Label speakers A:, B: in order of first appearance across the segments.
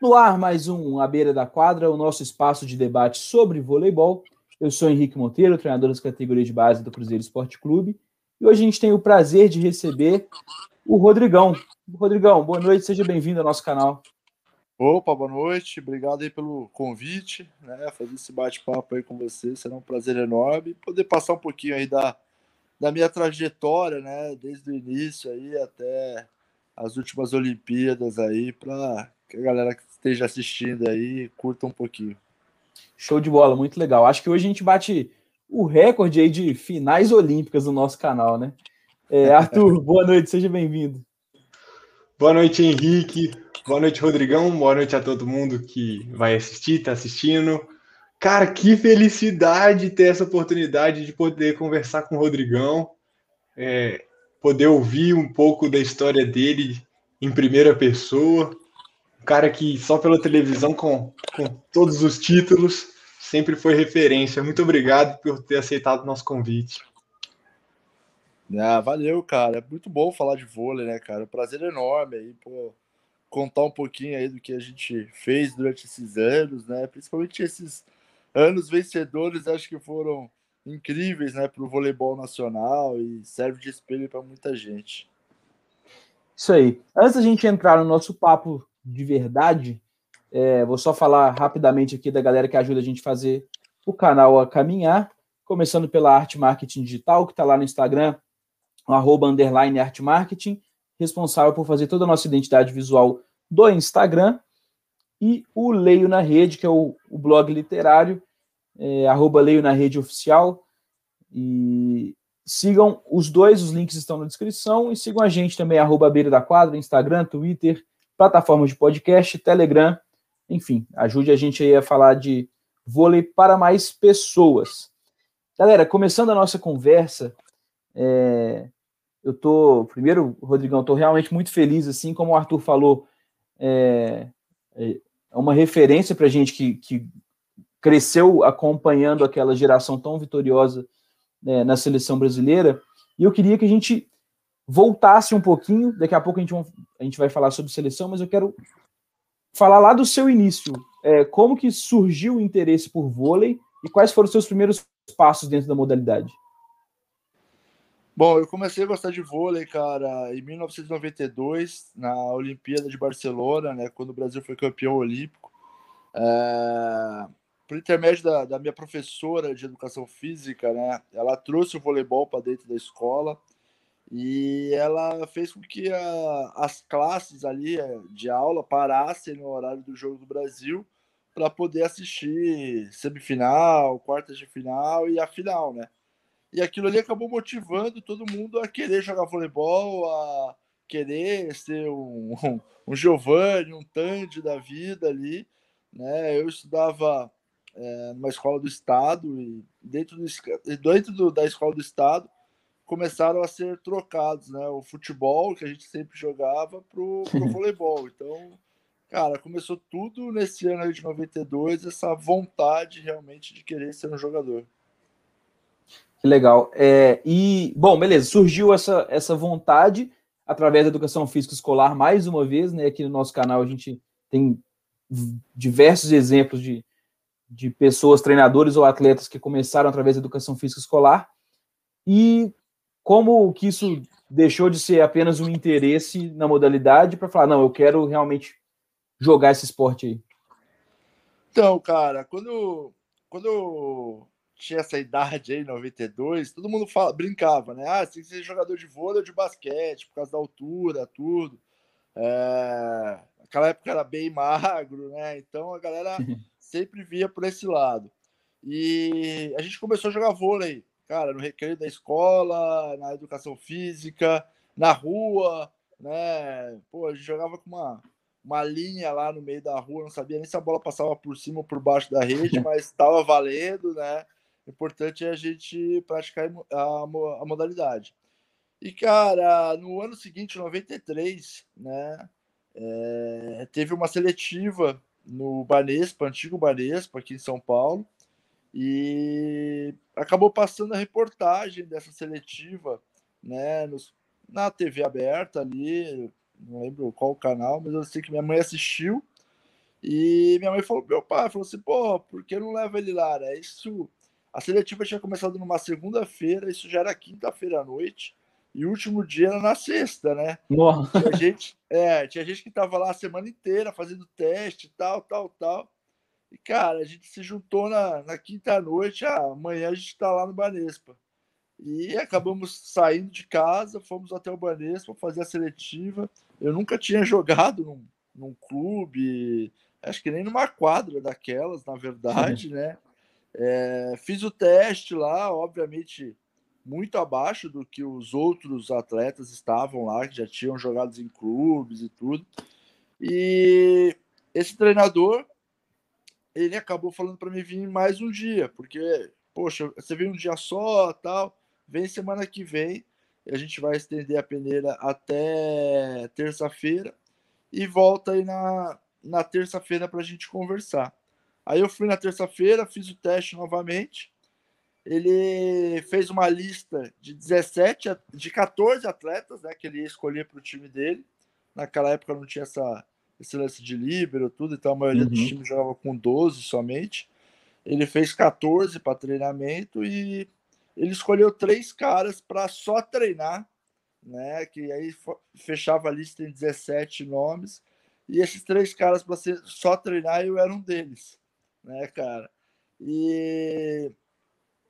A: No ar, mais um À Beira da Quadra, o nosso espaço de debate sobre voleibol. Eu sou Henrique Monteiro, treinador das categorias de base do Cruzeiro Esporte Clube. E hoje a gente tem o prazer de receber o Rodrigão. Rodrigão, boa noite, seja bem-vindo ao nosso canal.
B: Opa, boa noite, obrigado aí pelo convite, né? Fazer esse bate-papo aí com você, será um prazer enorme. Poder passar um pouquinho aí da, da minha trajetória, né? Desde o início aí até as últimas Olimpíadas aí, para que a galera que esteja assistindo aí curta um pouquinho.
A: Show de bola, muito legal. Acho que hoje a gente bate o recorde aí de finais olímpicas no nosso canal, né? É, Arthur, boa noite, seja bem-vindo.
C: Boa noite, Henrique. Boa noite, Rodrigão. Boa noite a todo mundo que vai assistir, tá assistindo. Cara, que felicidade ter essa oportunidade de poder conversar com o Rodrigão, é, poder ouvir um pouco da história dele em primeira pessoa cara que só pela televisão, com, com todos os títulos, sempre foi referência. Muito obrigado por ter aceitado o nosso convite.
B: Ah, valeu, cara. É muito bom falar de vôlei, né, cara? Prazer enorme aí, pô, contar um pouquinho aí do que a gente fez durante esses anos, né? Principalmente esses anos vencedores, acho que foram incríveis, né, para o voleibol nacional e serve de espelho para muita gente.
A: Isso aí. Antes da gente entrar no nosso papo de verdade, é, vou só falar rapidamente aqui da galera que ajuda a gente a fazer o canal a caminhar, começando pela Arte Marketing Digital, que está lá no Instagram, arroba underline Arte Marketing, responsável por fazer toda a nossa identidade visual do Instagram, e o Leio na Rede, que é o, o blog literário, é, arroba Leio na Rede Oficial, e sigam os dois, os links estão na descrição, e sigam a gente também, arroba Beira da Quadra, Instagram, Twitter, plataformas de podcast, Telegram, enfim, ajude a gente aí a falar de vôlei para mais pessoas. Galera, começando a nossa conversa, é, eu tô, primeiro, Rodrigão, tô realmente muito feliz, assim como o Arthur falou, é, é uma referência para gente que, que cresceu acompanhando aquela geração tão vitoriosa né, na seleção brasileira, e eu queria que a gente voltasse um pouquinho. Daqui a pouco a gente, a gente vai falar sobre seleção, mas eu quero falar lá do seu início. É, como que surgiu o interesse por vôlei e quais foram os seus primeiros passos dentro da modalidade?
B: Bom, eu comecei a gostar de vôlei, cara, em 1992, na Olimpíada de Barcelona, né, quando o Brasil foi campeão olímpico. É, por intermédio da, da minha professora de educação física, né, ela trouxe o voleibol para dentro da escola e ela fez com que a, as classes ali eh, de aula parassem no horário do jogo do Brasil para poder assistir semifinal, quartas de final e a final, né? E aquilo ali acabou motivando todo mundo a querer jogar voleibol, a querer ser um, um, um Giovanni, um Tandy da vida ali, né? Eu estudava é, numa escola do estado e dentro, do, dentro do, da escola do estado começaram a ser trocados, né? O futebol que a gente sempre jogava pro, pro voleibol. Então, cara, começou tudo nesse ano de 92, essa vontade realmente de querer ser um jogador.
A: Que legal. É, e, bom, beleza, surgiu essa, essa vontade através da educação física escolar, mais uma vez, né? Aqui no nosso canal a gente tem diversos exemplos de, de pessoas, treinadores ou atletas que começaram através da educação física escolar. E como que isso deixou de ser apenas um interesse na modalidade para falar, não, eu quero realmente jogar esse esporte aí?
B: Então, cara, quando, quando eu tinha essa idade aí, 92, todo mundo fala, brincava, né? Ah, você tem que ser jogador de vôlei ou de basquete, por causa da altura, tudo. É... Aquela época era bem magro, né? Então a galera sempre via por esse lado. E a gente começou a jogar vôlei cara, no recreio da escola, na educação física, na rua, né? Pô, a gente jogava com uma, uma linha lá no meio da rua, não sabia nem se a bola passava por cima ou por baixo da rede, mas estava valendo, né? O importante é a gente praticar a, a modalidade. E, cara, no ano seguinte, 93, né? É, teve uma seletiva no Banespa, antigo Banespa, aqui em São Paulo, e acabou passando a reportagem dessa seletiva, né, nos, na TV aberta ali, não lembro qual canal, mas eu sei que minha mãe assistiu E minha mãe falou meu pai, falou assim, pô, por que não leva ele lá, né? Isso, a seletiva tinha começado numa segunda-feira, isso já era quinta-feira à noite, e o último dia era na sexta, né?
A: Nossa.
B: Tinha gente, é, tinha gente que tava lá a semana inteira fazendo teste, tal, tal, tal. E, cara, a gente se juntou na, na quinta-noite, ah, amanhã a gente tá lá no Banespa. E acabamos saindo de casa, fomos até o Banespa fazer a seletiva. Eu nunca tinha jogado num, num clube, acho que nem numa quadra daquelas, na verdade, né? É, fiz o teste lá, obviamente muito abaixo do que os outros atletas estavam lá, que já tinham jogado em clubes e tudo. E esse treinador, ele acabou falando para mim vir mais um dia, porque, poxa, você vem um dia só, tal, vem semana que vem, a gente vai estender a peneira até terça-feira e volta aí na, na terça-feira para a gente conversar. Aí eu fui na terça-feira, fiz o teste novamente. Ele fez uma lista de 17, de 14 atletas, né, que ele ia escolher para o time dele. Naquela época não tinha essa esse lance de líbero, tudo, então a maioria uhum. dos times jogava com 12 somente. Ele fez 14 para treinamento e ele escolheu três caras para só treinar, né? Que aí fechava a lista em 17 nomes. E esses três caras para só treinar, eu era um deles, né, cara? E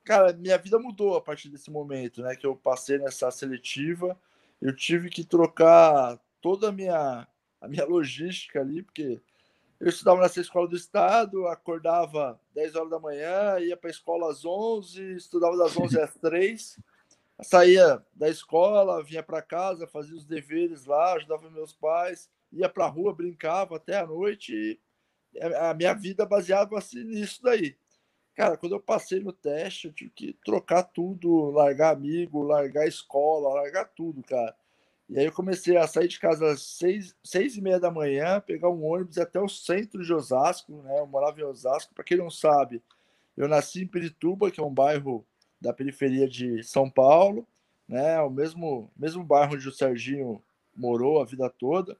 B: cara, minha vida mudou a partir desse momento, né? Que eu passei nessa seletiva, eu tive que trocar toda a minha a minha logística ali, porque eu estudava nessa escola do estado, acordava 10 horas da manhã, ia para a escola às 11, estudava das 11 às 3, saía da escola, vinha para casa, fazia os deveres lá, ajudava meus pais, ia para a rua, brincava até a noite. a minha vida baseava-se nisso daí. Cara, quando eu passei no teste, eu tive que trocar tudo, largar amigo, largar escola, largar tudo, cara. E aí eu comecei a sair de casa às seis, seis e meia da manhã, pegar um ônibus até o centro de Osasco, né? Eu morava em Osasco. Para quem não sabe, eu nasci em Pirituba, que é um bairro da periferia de São Paulo, né? O mesmo, mesmo bairro onde o Serginho morou a vida toda.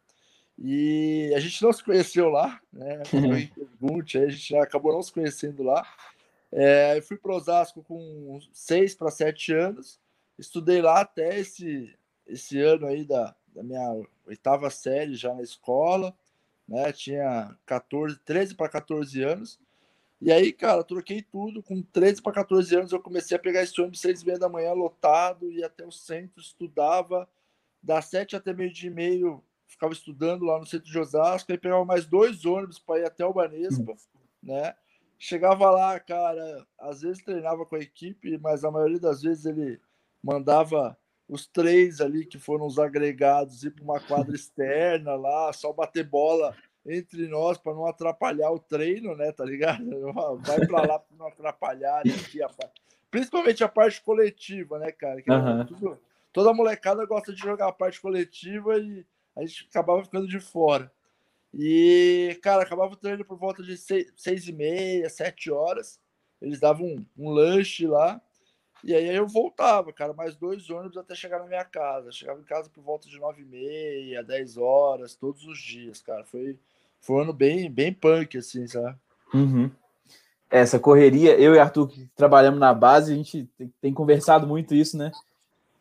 B: E a gente não se conheceu lá, né? Pergunte, a gente acabou não se conhecendo lá. É, eu fui para Osasco com seis para sete anos, estudei lá até esse esse ano aí da, da minha oitava série já na escola, né? Tinha 14, 13 para 14 anos. E aí, cara, troquei tudo. Com 13 para 14 anos, eu comecei a pegar esse ônibus seis e meia da manhã, lotado, ia até o centro, estudava. Das sete até meio dia e meio, ficava estudando lá no centro de Osasco. Aí pegava mais dois ônibus para ir até o Banespa, né? Chegava lá, cara, às vezes treinava com a equipe, mas a maioria das vezes ele mandava os três ali que foram os agregados ir para uma quadra externa lá, só bater bola entre nós para não atrapalhar o treino, né? Tá ligado? Vai para lá para não atrapalhar aqui a parte. Principalmente a parte coletiva, né, cara? Uhum. Tudo, toda molecada gosta de jogar a parte coletiva e a gente acabava ficando de fora. E, cara, acabava o treino por volta de seis, seis e meia, sete horas. Eles davam um, um lanche lá e aí eu voltava, cara, mais dois ônibus até chegar na minha casa. Chegava em casa por volta de nove e meia, dez horas, todos os dias, cara. Foi, foi um ano bem, bem punk, assim, sabe?
A: Uhum. Essa correria, eu e Arthur, que trabalhamos na base, a gente tem, conversado muito isso, né?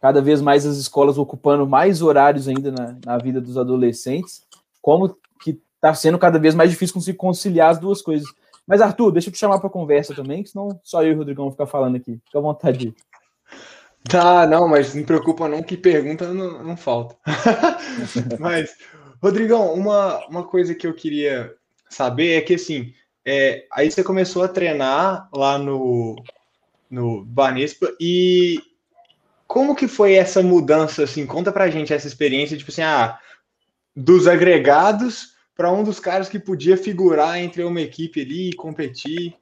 A: Cada vez mais as escolas ocupando mais horários ainda na, na vida dos adolescentes. Como que tá sendo cada vez mais difícil conseguir conciliar as duas coisas. Mas, Arthur, deixa eu te chamar para conversa também, que senão só eu e o Rodrigão vão ficar falando aqui. Fica à vontade.
C: Tá, não, mas não preocupa não que pergunta não, não falta. mas, Rodrigão, uma, uma coisa que eu queria saber é que, assim, é, aí você começou a treinar lá no, no Banespa e como que foi essa mudança, assim, conta pra gente essa experiência, tipo assim, ah, dos agregados para um dos caras que podia figurar entre uma equipe ali e competir?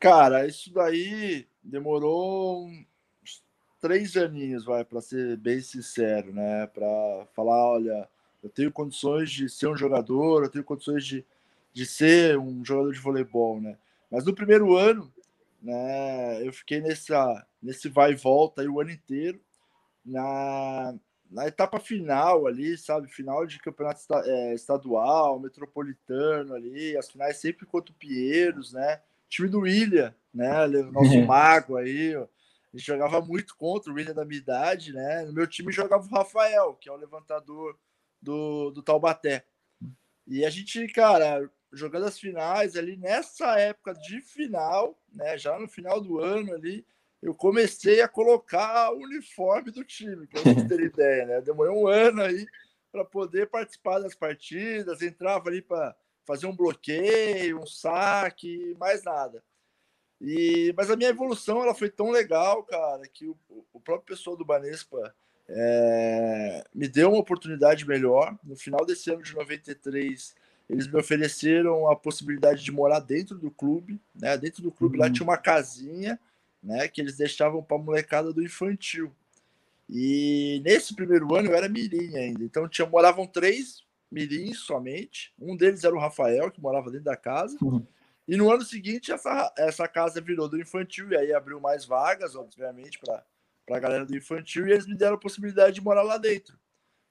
B: Cara, isso daí demorou uns três aninhos, vai, para ser bem sincero, né? Para falar, olha, eu tenho condições de ser um jogador, eu tenho condições de, de ser um jogador de voleibol, né? Mas no primeiro ano, né, eu fiquei nessa, nesse vai e volta aí o ano inteiro. Na, na etapa final ali, sabe? Final de campeonato é, estadual, metropolitano ali, as finais sempre contra o Pinheiros, né? time do William, né? Nosso uhum. mago aí, ó. A gente jogava muito contra o William da minha idade, né? No meu time jogava o Rafael, que é o levantador do, do Taubaté. E a gente, cara, jogando as finais ali nessa época de final, né? Já no final do ano ali, eu comecei a colocar o uniforme do time, para vocês terem ideia, né? Demorou um ano aí para poder participar das partidas, entrava ali para fazer um bloqueio, um saque, mais nada. E, mas a minha evolução ela foi tão legal, cara, que o, o próprio pessoal do Banespa é, me deu uma oportunidade melhor. No final desse ano de 93, eles me ofereceram a possibilidade de morar dentro do clube, né? Dentro do clube uhum. lá tinha uma casinha, né? Que eles deixavam para a molecada do infantil. E nesse primeiro ano eu era mirim ainda, então tinha moravam três mirins somente. Um deles era o Rafael que morava dentro da casa. Uhum. E no ano seguinte essa, essa casa virou do infantil e aí abriu mais vagas, obviamente, para a galera do infantil e eles me deram a possibilidade de morar lá dentro.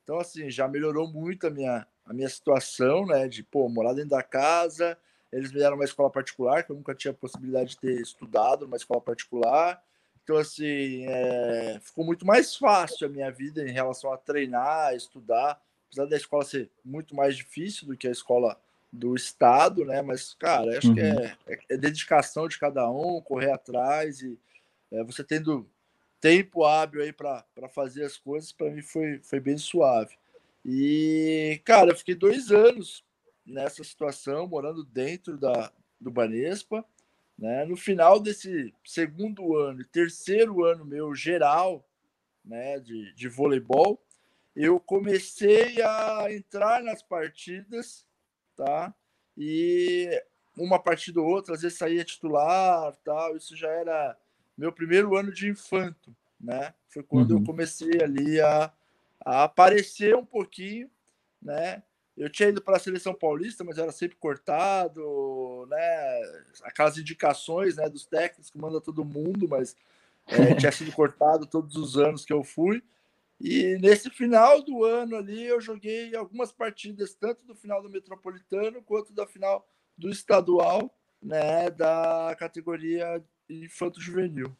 B: Então assim já melhorou muito a minha a minha situação, né? De pô, morar dentro da casa. Eles me deram uma escola particular, que eu nunca tinha possibilidade de ter estudado numa escola particular. Então, assim, é, ficou muito mais fácil a minha vida em relação a treinar, estudar. Apesar da escola ser muito mais difícil do que a escola do Estado, né? Mas, cara, acho uhum. que é, é, é, dedicação de cada um, correr atrás e é, você tendo tempo hábil aí para fazer as coisas, para mim foi, foi bem suave. E, cara, eu fiquei dois anos nessa situação, morando dentro da, do Banespa. Né? No final desse segundo ano e terceiro ano meu geral né, de, de voleibol, eu comecei a entrar nas partidas, tá? E uma partida ou outra, às vezes saía titular, tal. Isso já era meu primeiro ano de infanto, né? Foi quando uhum. eu comecei ali a, a aparecer um pouquinho, né? Eu tinha ido para a seleção paulista, mas era sempre cortado, né? Aquelas indicações, né, dos técnicos que manda todo mundo, mas é, tinha sido cortado todos os anos que eu fui. E nesse final do ano ali, eu joguei algumas partidas, tanto do final do Metropolitano quanto da final do estadual, né, da categoria infanto juvenil.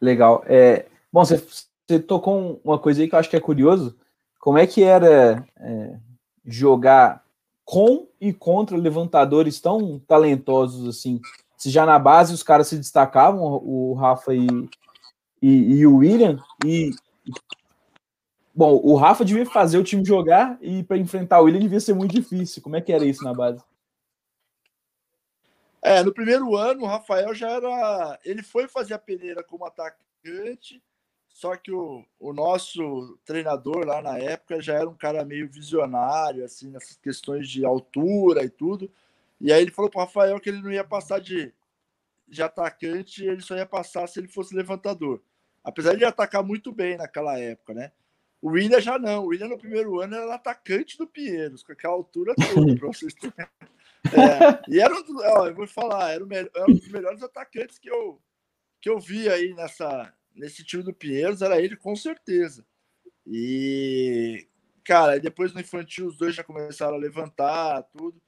A: Legal. É, bom, você você tocou uma coisa aí que eu acho que é curioso. Como é que era é, jogar com e contra levantadores tão talentosos assim? Se já na base os caras se destacavam, o Rafa e, e, e o William, e bom, o Rafa devia fazer o time jogar e para enfrentar o William devia ser muito difícil. Como é que era isso na base?
B: É, no primeiro ano o Rafael já era, ele foi fazer a peneira como atacante só que o, o nosso treinador lá na época já era um cara meio visionário, assim, nessas questões de altura e tudo. E aí ele falou para o Rafael que ele não ia passar de, de atacante, ele só ia passar se ele fosse levantador. Apesar de ele atacar muito bem naquela época, né? O William já não. O William no primeiro ano era atacante do Pinheiros, com aquela altura toda, para vocês terem. É, e era um, ó, eu vou falar, era, o, era um dos melhores atacantes que eu, que eu vi aí nessa, nesse time do Pinheiros era ele com certeza. E, cara, depois no infantil os dois já começaram a levantar, tudo.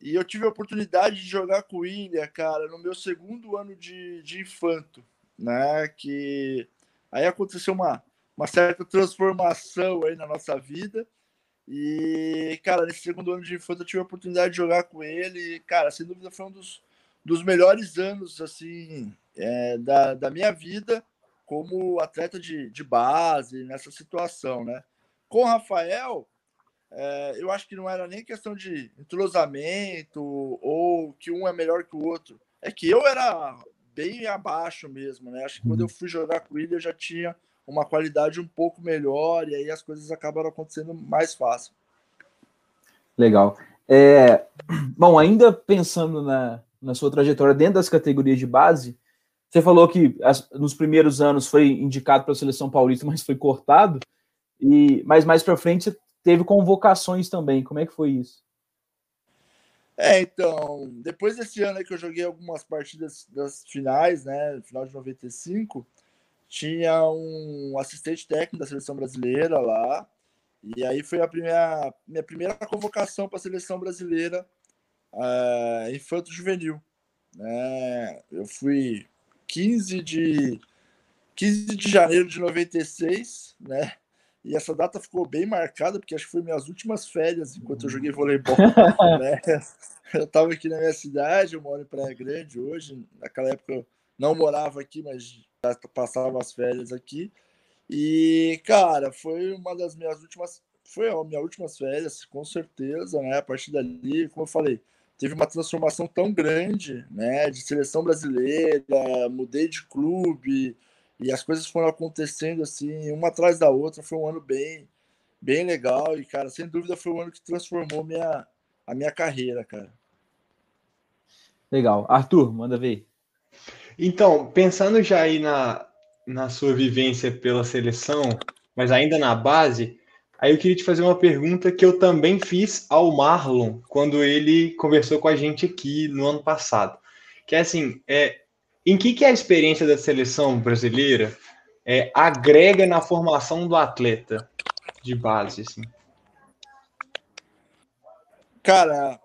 B: E eu tive a oportunidade de jogar com o William, cara, no meu segundo ano de, de infanto, né? Que aí aconteceu uma, uma certa transformação aí na nossa vida. E, cara, nesse segundo ano de infanto eu tive a oportunidade de jogar com ele. E, cara, sem dúvida foi um dos, dos melhores anos, assim, é, da, da minha vida como atleta de, de base nessa situação, né? Com o Rafael, é, eu acho que não era nem questão de entrosamento ou que um é melhor que o outro. É que eu era bem abaixo mesmo, né? Acho que quando eu uhum. fui jogar com ele, eu já tinha uma qualidade um pouco melhor e aí as coisas acabaram acontecendo mais fácil.
A: Legal. É, bom, ainda pensando na, na sua trajetória dentro das categorias de base, você falou que as, nos primeiros anos foi indicado para a seleção paulista, mas foi cortado. E mas mais para frente teve convocações também. Como é que foi isso?
B: É, então, depois desse ano que eu joguei algumas partidas das finais, né, final de 95, tinha um assistente técnico da seleção brasileira lá, e aí foi a primeira, minha primeira convocação para a seleção brasileira uh, infanto juvenil. Né? Eu fui 15 de 15 de janeiro de 96, né? E essa data ficou bem marcada, porque acho que foi minhas últimas férias enquanto eu joguei voleibol. né? Eu estava aqui na minha cidade, eu moro em Praia Grande hoje. Naquela época eu não morava aqui, mas passava as férias aqui. E, cara, foi uma das minhas últimas. Foi a minha últimas férias, com certeza, né? A partir dali, como eu falei, teve uma transformação tão grande, né? De seleção brasileira, mudei de clube, e as coisas foram acontecendo assim, uma atrás da outra. Foi um ano bem, bem legal e, cara, sem dúvida foi o ano que transformou minha, a minha carreira, cara.
A: Legal. Arthur, manda ver.
C: Então, pensando já aí na, na sua vivência pela seleção, mas ainda na base, aí eu queria te fazer uma pergunta que eu também fiz ao Marlon quando ele conversou com a gente aqui no ano passado. Que é assim, é, em que, que a experiência da seleção brasileira é, agrega na formação do atleta de base? Assim?
B: Cara,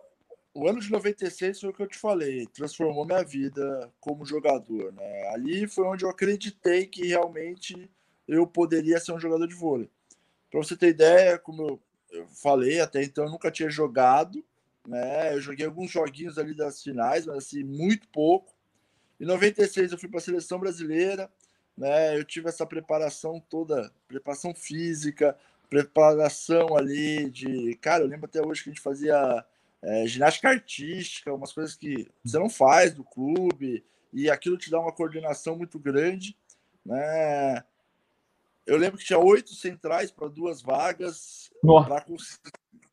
B: o ano de 96 foi o que eu te falei, transformou minha vida como jogador. Né? Ali foi onde eu acreditei que realmente eu poderia ser um jogador de vôlei. Para você ter ideia, como eu falei, até então eu nunca tinha jogado. Né? Eu joguei alguns joguinhos ali das finais, mas assim, muito pouco. Em 96 eu fui para a seleção brasileira, né? Eu tive essa preparação toda, preparação física, preparação ali de, cara, eu lembro até hoje que a gente fazia é, ginástica artística, umas coisas que você não faz do clube e aquilo te dá uma coordenação muito grande, né? Eu lembro que tinha oito centrais para duas vagas.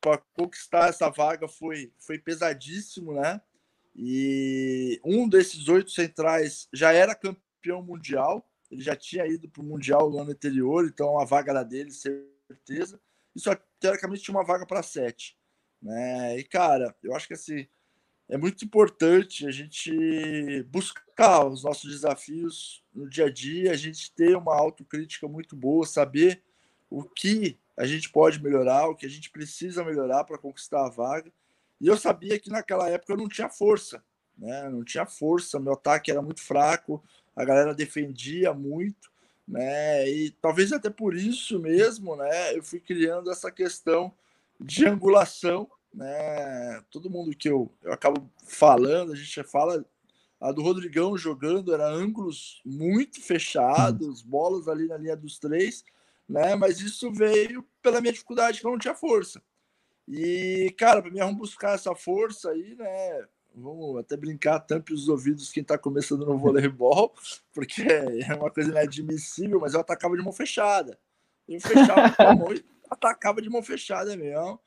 B: Para conquistar essa vaga foi, foi pesadíssimo, né? E um desses oito centrais já era campeão mundial, ele já tinha ido para o Mundial no ano anterior, então a vaga era dele, certeza. E só teoricamente tinha uma vaga para sete. Né? E, cara, eu acho que assim, é muito importante a gente buscar os nossos desafios no dia a dia, a gente ter uma autocrítica muito boa, saber o que a gente pode melhorar, o que a gente precisa melhorar para conquistar a vaga e eu sabia que naquela época eu não tinha força, né? Não tinha força, meu ataque era muito fraco, a galera defendia muito, né? E talvez até por isso mesmo, né? Eu fui criando essa questão de angulação, né? Todo mundo que eu, eu acabo falando, a gente fala a do Rodrigão jogando era ângulos muito fechados, bolas ali na linha dos três, né? Mas isso veio pela minha dificuldade, que eu não tinha força. E, cara, para mim, vamos buscar essa força aí, né? Vamos até brincar, tampe os ouvidos quem está começando no voleibol, porque é uma coisa inadmissível, mas eu atacava de mão fechada. Eu fechava com a mão e atacava de mão fechada mesmo.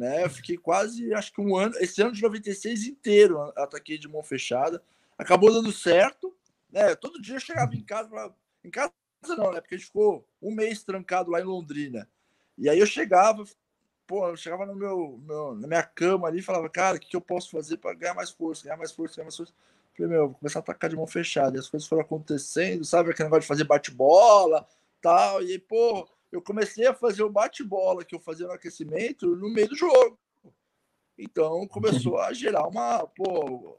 B: Né? Eu fiquei quase, acho que um ano, esse ano de 96 inteiro, ataquei de mão fechada. Acabou dando certo, né? Todo dia eu chegava em casa, pra... em casa não, né? Porque a gente ficou um mês trancado lá em Londrina. E aí eu chegava, pô, eu chegava no meu, meu, na minha cama ali e falava, cara, o que, eu posso fazer para ganhar mais força, ganhar mais força, ganhar mais força? Falei, meu, vou começar a atacar de mão fechada. E as coisas foram acontecendo, sabe? Aquele negócio de fazer bate-bola, tal. E aí, pô, eu comecei a fazer o bate-bola que eu fazia no aquecimento no meio do jogo. Então começou a gerar uma, pô,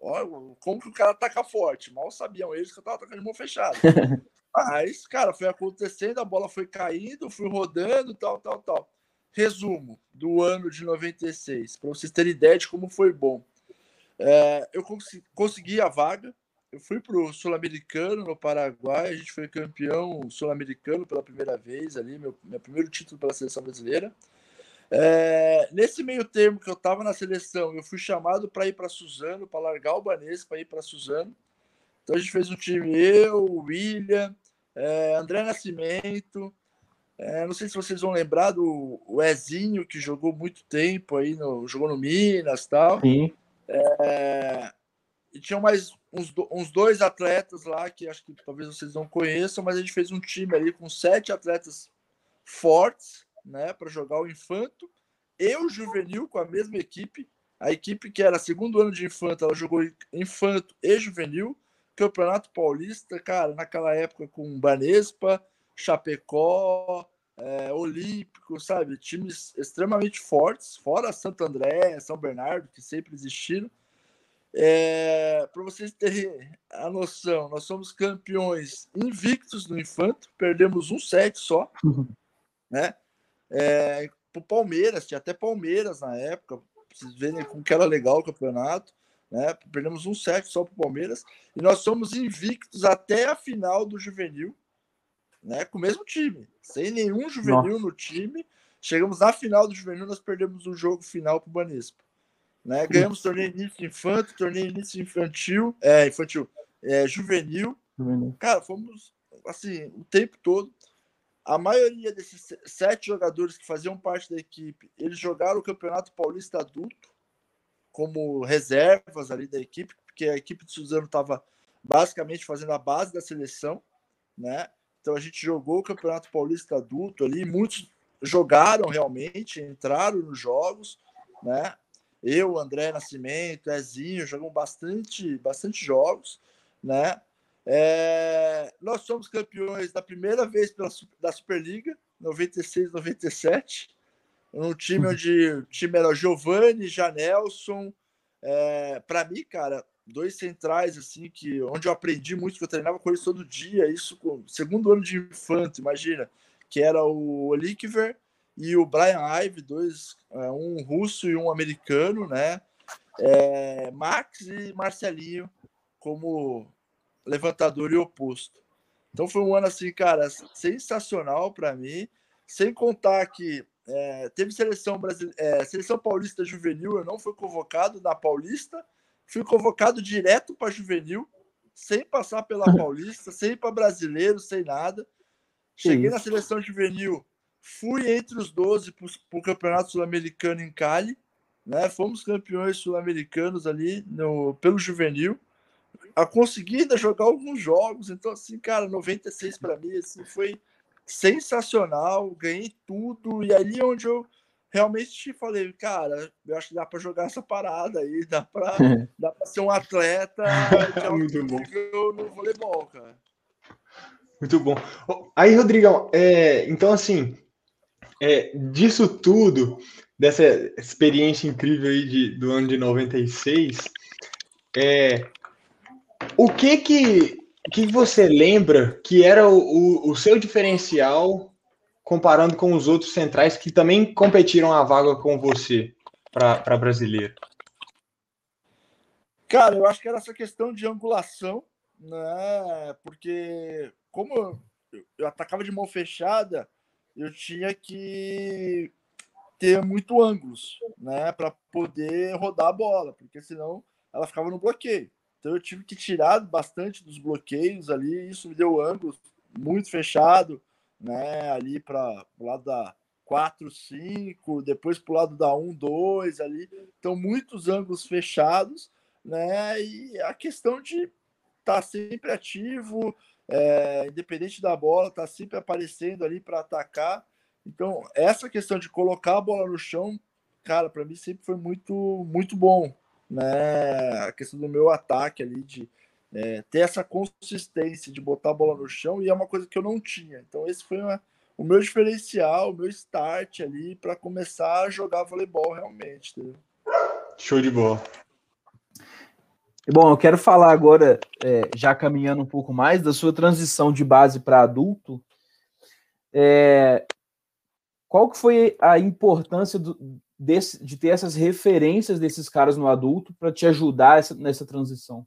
B: como que o cara ataca forte? Mal sabiam eles que eu tava atacando de mão fechada. Mas, cara, foi acontecendo, a bola foi caindo, fui rodando, tal, tal, tal resumo do ano de 96, para vocês terem ideia de como foi bom. É, eu consegui a vaga, eu fui para o Sul-Americano no Paraguai, a gente foi campeão sul-americano pela primeira vez ali, meu, meu primeiro título pela seleção brasileira. É, nesse meio termo que eu estava na seleção, eu fui chamado para ir para Suzano, para largar o Banês, para ir para Suzano. Então a gente fez um time, eu, William, é, André Nascimento, é, não sei se vocês vão lembrar do Ezinho, que jogou muito tempo aí, no, jogou no Minas tal. Sim. É, e tinham mais uns, uns dois atletas lá que acho que talvez vocês não conheçam, mas a gente fez um time ali com sete atletas fortes, né, para jogar o infanto e o juvenil com a mesma equipe. A equipe que era segundo ano de infanto, ela jogou infanto e juvenil, Campeonato Paulista, cara, naquela época com Banespa, Chapecó, é, Olímpico, sabe? Times extremamente fortes, fora Santo André, São Bernardo, que sempre existiram. É, Para vocês terem a noção, nós somos campeões invictos no Infanto, perdemos um set só, uhum. né? É, pro Palmeiras, tinha até Palmeiras na época, vocês verem como que era legal o campeonato, né? Perdemos um set só pro Palmeiras, e nós somos invictos até a final do juvenil, né? Com o mesmo time, sem nenhum juvenil Nossa. no time. Chegamos na final do juvenil, nós perdemos o jogo final pro Banespa. Né? Ganhamos torneio início infantil, torneio início infantil, é, infantil, é, juvenil. juvenil. Cara, fomos assim o tempo todo. A maioria desses sete jogadores que faziam parte da equipe, eles jogaram o Campeonato Paulista Adulto como reservas ali da equipe, porque a equipe de Suzano estava basicamente fazendo a base da seleção, né? Então a gente jogou o Campeonato Paulista Adulto ali, muitos jogaram realmente, entraram nos jogos, né? Eu, André Nascimento, Ezinho, jogamos bastante, bastante jogos, né? É, nós somos campeões da primeira vez pela, da Superliga, 96, 97, um time onde o time era Giovanni, Janelson, é, para mim, cara, dois centrais assim que onde eu aprendi muito que eu treinava com eles todo dia, isso com segundo ano de infanto, imagina, que era o Oliver e o Brian Ive, dois, é, um russo e um americano, né? É, Max e Marcelinho como levantador e oposto. Então foi um ano assim, cara, sensacional para mim. Sem contar que é, teve seleção brasileira, é, seleção paulista juvenil, eu não fui convocado na Paulista, fui convocado direto para juvenil, sem passar pela Paulista, sem para brasileiro, sem nada. Cheguei na seleção juvenil Fui entre os 12 para o Campeonato Sul-Americano em Cali. Né? Fomos campeões sul-americanos ali no, pelo juvenil. A conseguir ainda jogar alguns jogos. Então, assim, cara, 96 para mim assim, foi sensacional. Ganhei tudo. E ali onde eu realmente falei, cara, eu acho que dá para jogar essa parada aí, dá para dá ser um atleta
C: Muito bom.
B: no voleibol, cara.
C: Muito bom. Aí, Rodrigão, é, então assim, é, disso tudo, dessa experiência incrível aí de, do ano de 96, é, o que que, que você lembra que era o, o, o seu diferencial comparando com os outros centrais que também competiram a vaga com você para brasileiro?
B: Cara, eu acho que era essa questão de angulação, né? Porque como eu, eu atacava de mão fechada, eu tinha que ter muito ângulos, né, para poder rodar a bola, porque senão ela ficava no bloqueio. Então eu tive que tirar bastante dos bloqueios ali, isso me deu ângulos muito fechado, né, ali para o lado da 4, 5, depois para o lado da 1, 2 ali. Então muitos ângulos fechados, né, e a questão de estar tá sempre ativo, é, independente da bola, está sempre aparecendo ali para atacar. Então, essa questão de colocar a bola no chão, cara, para mim sempre foi muito, muito bom. Né? A questão do meu ataque ali, de é, ter essa consistência de botar a bola no chão, e é uma coisa que eu não tinha. Então, esse foi uma, o meu diferencial, o meu start ali para começar a jogar voleibol realmente. Entendeu?
C: Show de bola.
A: Bom, eu quero falar agora, é, já caminhando um pouco mais, da sua transição de base para adulto. É, qual que foi a importância do, desse, de ter essas referências desses caras no adulto para te ajudar essa, nessa transição?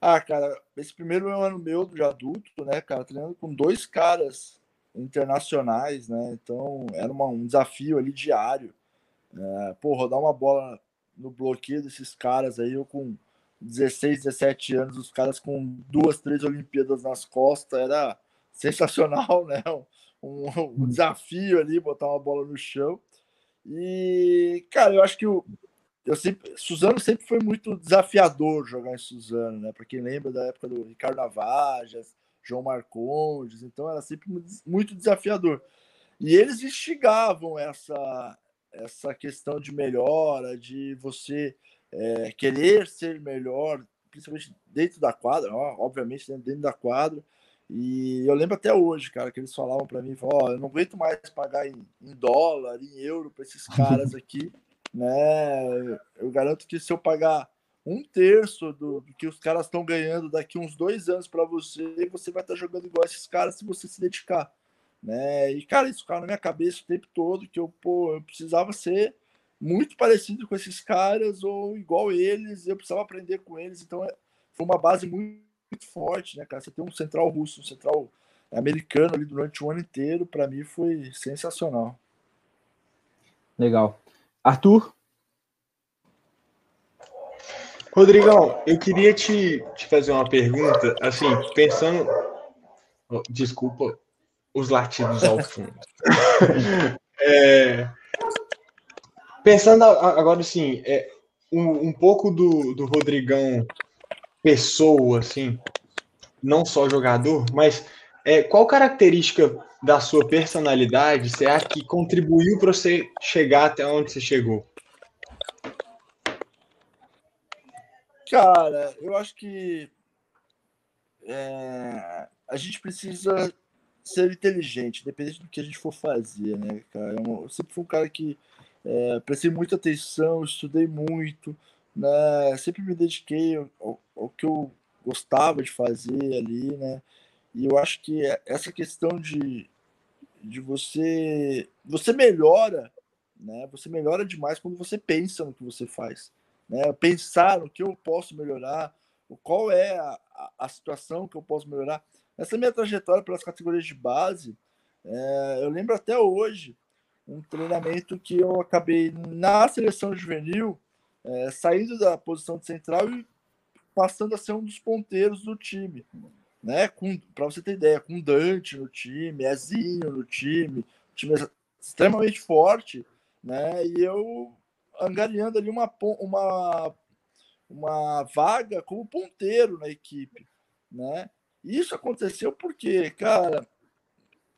B: Ah, cara, esse primeiro ano meu de adulto, né, cara, treinando com dois caras internacionais, né, então era uma, um desafio ali diário. É, pô, rodar uma bola no bloqueio desses caras aí, eu com 16, 17 anos, os caras com duas, três Olimpíadas nas costas, era sensacional, né? Um, um desafio ali, botar uma bola no chão. E, cara, eu acho que o, eu sempre, Suzano sempre foi muito desafiador jogar em Suzano, né? Para quem lembra da época do Ricardo Navajas, João Marcondes, então era sempre muito desafiador. E eles instigavam essa, essa questão de melhora, de você é, querer ser melhor principalmente dentro da quadra, ó, obviamente dentro da quadra. E eu lembro até hoje, cara, que eles falavam para mim, ó, oh, eu não aguento mais pagar em, em dólar, em euro para esses caras aqui, né? Eu garanto que se eu pagar um terço do, do que os caras estão ganhando daqui uns dois anos para você, você vai estar tá jogando igual esses caras se você se dedicar, né? E cara, isso ficava na minha cabeça o tempo todo que eu, pô, eu precisava ser muito parecido com esses caras ou igual eles, eu precisava aprender com eles, então é, foi uma base muito muito forte, né, cara? Você tem um central russo, um central americano ali durante o ano inteiro, para mim foi sensacional.
A: Legal. Arthur?
C: Rodrigão, eu queria te, te fazer uma pergunta, assim, pensando. Desculpa os latidos ao fundo. é, pensando agora, assim, é, um, um pouco do, do Rodrigão pessoa, assim, não só jogador, mas é, qual característica da sua personalidade você acha que contribuiu para você chegar até onde você chegou?
B: Cara, eu acho que é, a gente precisa ser inteligente, independente do que a gente for fazer, né, cara? Eu sempre fui um cara que é, prestei muita atenção, estudei muito, né? Sempre me dediquei ao, ao, que eu gostava de fazer ali, né? E eu acho que essa questão de, de você você melhora, né? Você melhora demais quando você pensa no que você faz, né? Pensar no que eu posso melhorar, qual é a, a situação que eu posso melhorar. Essa minha trajetória pelas categorias de base, é, eu lembro até hoje um treinamento que eu acabei na seleção juvenil é, saindo da posição de central e passando a ser um dos ponteiros do time. Né? Para você ter ideia, com Dante no time, Ezinho no time, time extremamente forte, né? E eu angariando ali uma, uma, uma vaga como ponteiro na equipe, né? Isso aconteceu porque, cara,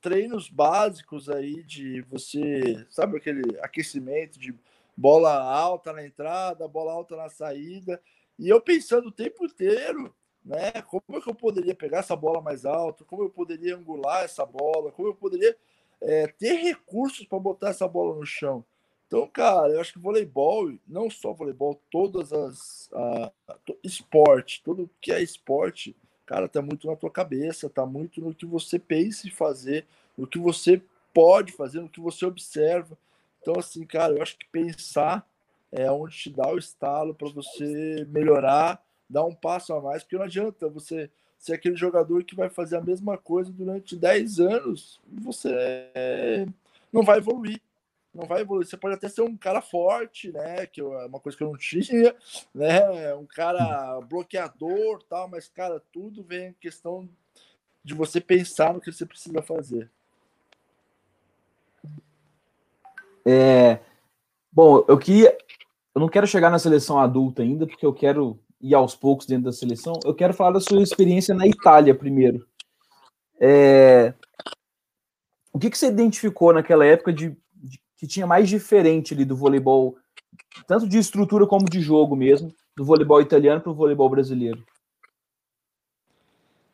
B: treinos básicos aí de você, sabe aquele aquecimento de bola alta na entrada, bola alta na saída. E eu pensando o tempo inteiro, né? Como é que eu poderia pegar essa bola mais alta? Como eu poderia angular essa bola? Como eu poderia é, ter recursos para botar essa bola no chão? Então, cara, eu acho que voleibol, não só voleibol, todas as a, esporte, tudo que é esporte, cara, tá muito na tua cabeça, tá muito no que você pensa em fazer, no que você pode fazer, no que você observa. Então, assim, cara, eu acho que pensar é onde te dá o estalo para você melhorar, dar um passo a mais, porque não adianta você ser aquele jogador que vai fazer a mesma coisa durante 10 anos, você não vai evoluir. Não vai evoluir. Você pode até ser um cara forte, né? Que é uma coisa que eu não tinha, né? Um cara bloqueador, tal, mas, cara, tudo vem em questão de você pensar no que você precisa fazer.
A: É, bom, eu queria. Eu não quero chegar na seleção adulta ainda, porque eu quero ir aos poucos dentro da seleção. Eu quero falar da sua experiência na Itália primeiro. É, o que, que você identificou naquela época de, que tinha mais diferente ali do voleibol, tanto de estrutura como de jogo mesmo, do voleibol italiano para o voleibol brasileiro?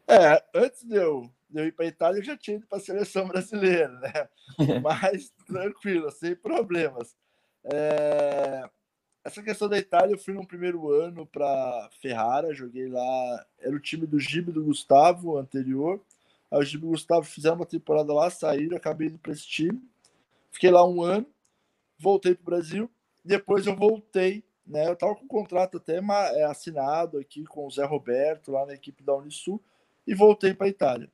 B: É, antes de eu de eu ir para a Itália, eu já tinha ido para a seleção brasileira, né? Mas tranquilo, sem problemas. É... Essa questão da Itália, eu fui no primeiro ano para Ferrara, joguei lá. Era o time do Gibe do Gustavo anterior. Aí o Gibe e o Gustavo fizeram uma temporada lá, saíram, acabei indo para esse time. Fiquei lá um ano, voltei para o Brasil. Depois eu voltei, né? Eu estava com um contrato até é, assinado aqui com o Zé Roberto, lá na equipe da Unisul, e voltei para a Itália.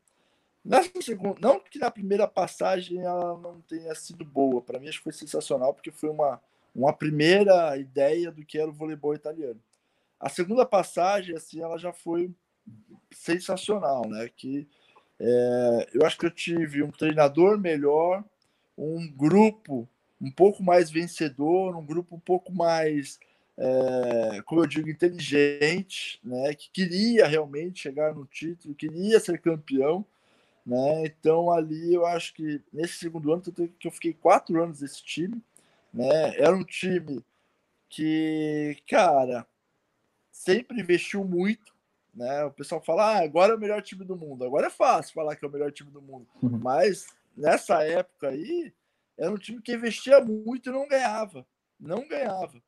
B: Nessa segunda, não que na primeira passagem ela não tenha sido boa, para mim acho que foi sensacional porque foi uma, uma primeira ideia do que era o voleibol italiano. A segunda passagem assim, ela já foi sensacional, né? Que é, eu acho que eu tive um treinador melhor, um grupo um pouco mais vencedor, um grupo um pouco mais, é, como eu digo, inteligente, né? Que queria realmente chegar no título, queria ser campeão né? Então ali eu acho que nesse segundo ano que eu fiquei quatro anos nesse time, né? Era um time que, cara, sempre investiu muito, né? O pessoal fala, ah, agora é o melhor time do mundo. Agora é fácil falar que é o melhor time do mundo. Uhum. Mas nessa época aí, era um time que investia muito e não ganhava. Não ganhava.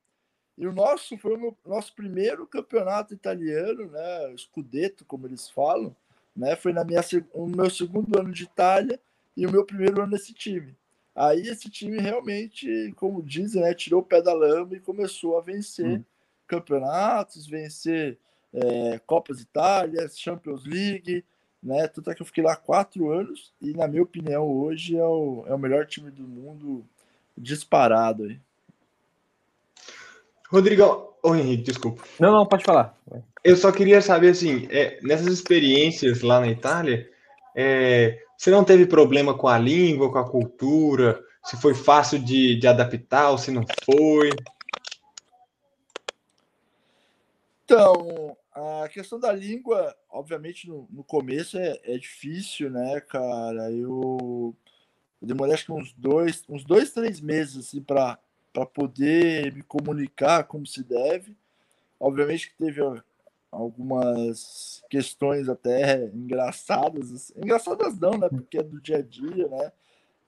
B: E o nosso foi o meu, nosso primeiro campeonato italiano, né? Scudetto, como eles falam, né? Foi na minha, o meu segundo ano de Itália e o meu primeiro ano nesse time. Aí esse time realmente, como dizem, né, tirou o pé da lama e começou a vencer hum. campeonatos, vencer é, Copas Itália, Champions League, né? Tanto é que eu fiquei lá quatro anos e, na minha opinião, hoje é o, é o melhor time do mundo disparado aí.
C: Rodrigão, ô Henrique, desculpa.
A: Não, não, pode falar.
C: Eu só queria saber, assim, é, nessas experiências lá na Itália, é, você não teve problema com a língua, com a cultura? Se foi fácil de, de adaptar ou se não foi?
B: Então, a questão da língua, obviamente, no, no começo é, é, difícil, né, cara? Eu, eu, demorei acho que uns dois, uns dois, três meses assim, para poder me comunicar como se deve. Obviamente que teve algumas questões até engraçadas. Assim. Engraçadas não, né? Porque é do dia a dia, né?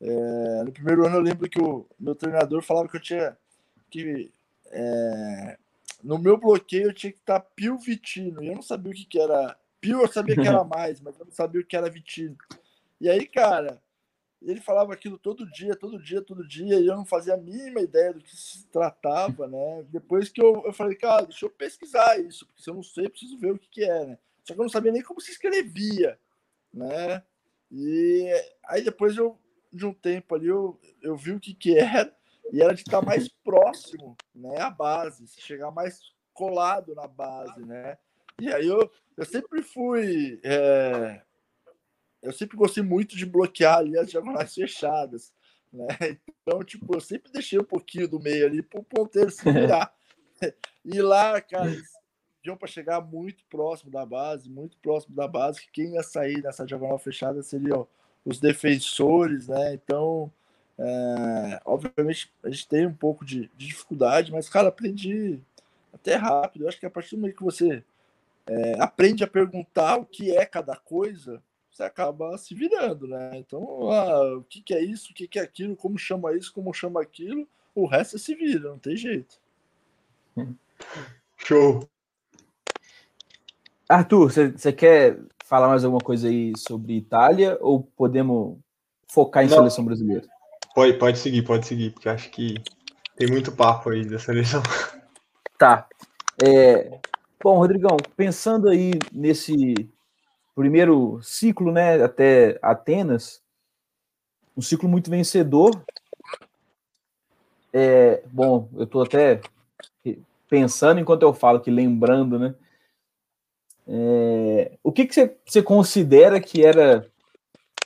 B: É, no primeiro ano eu lembro que o meu treinador falava que eu tinha que é, no meu bloqueio eu tinha que estar Pio Vitino. E eu não sabia o que, que era. Pio eu sabia que era mais, mas eu não sabia o que era Vitino. E aí, cara, ele falava aquilo todo dia, todo dia, todo dia, e eu não fazia a mínima ideia do que se tratava, né? Depois que eu, eu falei, cara, deixa eu pesquisar isso, porque se eu não sei, preciso ver o que, que é, né? Só que eu não sabia nem como se escrevia, né? E aí depois eu, de um tempo ali, eu, eu vi o que, que era, e era de estar mais próximo, né, à base, chegar mais colado na base, né? E aí eu, eu sempre fui, é, eu sempre gostei muito de bloquear ali as diagonais fechadas, né? Então, tipo, eu sempre deixei um pouquinho do meio ali para o ponteiro se virar. e lá, cara, iam para chegar muito próximo da base, muito próximo da base, que quem ia sair nessa diagonal fechada seriam os defensores, né? Então, é, obviamente, a gente tem um pouco de, de, dificuldade, mas, cara, aprendi até rápido. Eu acho que a partir do momento que você é, aprende a perguntar o que é cada coisa, você acaba se virando, né? Então, ah, o que, que é isso, o que, que é aquilo, como chama isso, como chama aquilo, o resto é se vira, não tem jeito.
C: Show!
A: Arthur, você quer falar mais alguma coisa aí sobre Itália ou podemos focar em não. seleção brasileira?
C: Pode, pode seguir, pode seguir, porque acho que tem muito papo aí da seleção.
A: Tá. É, bom, Rodrigão, pensando aí nesse primeiro ciclo, né, até Atenas, um ciclo muito vencedor. É, bom, eu estou até pensando enquanto eu falo, que lembrando, né? É, o que, que você, você considera que era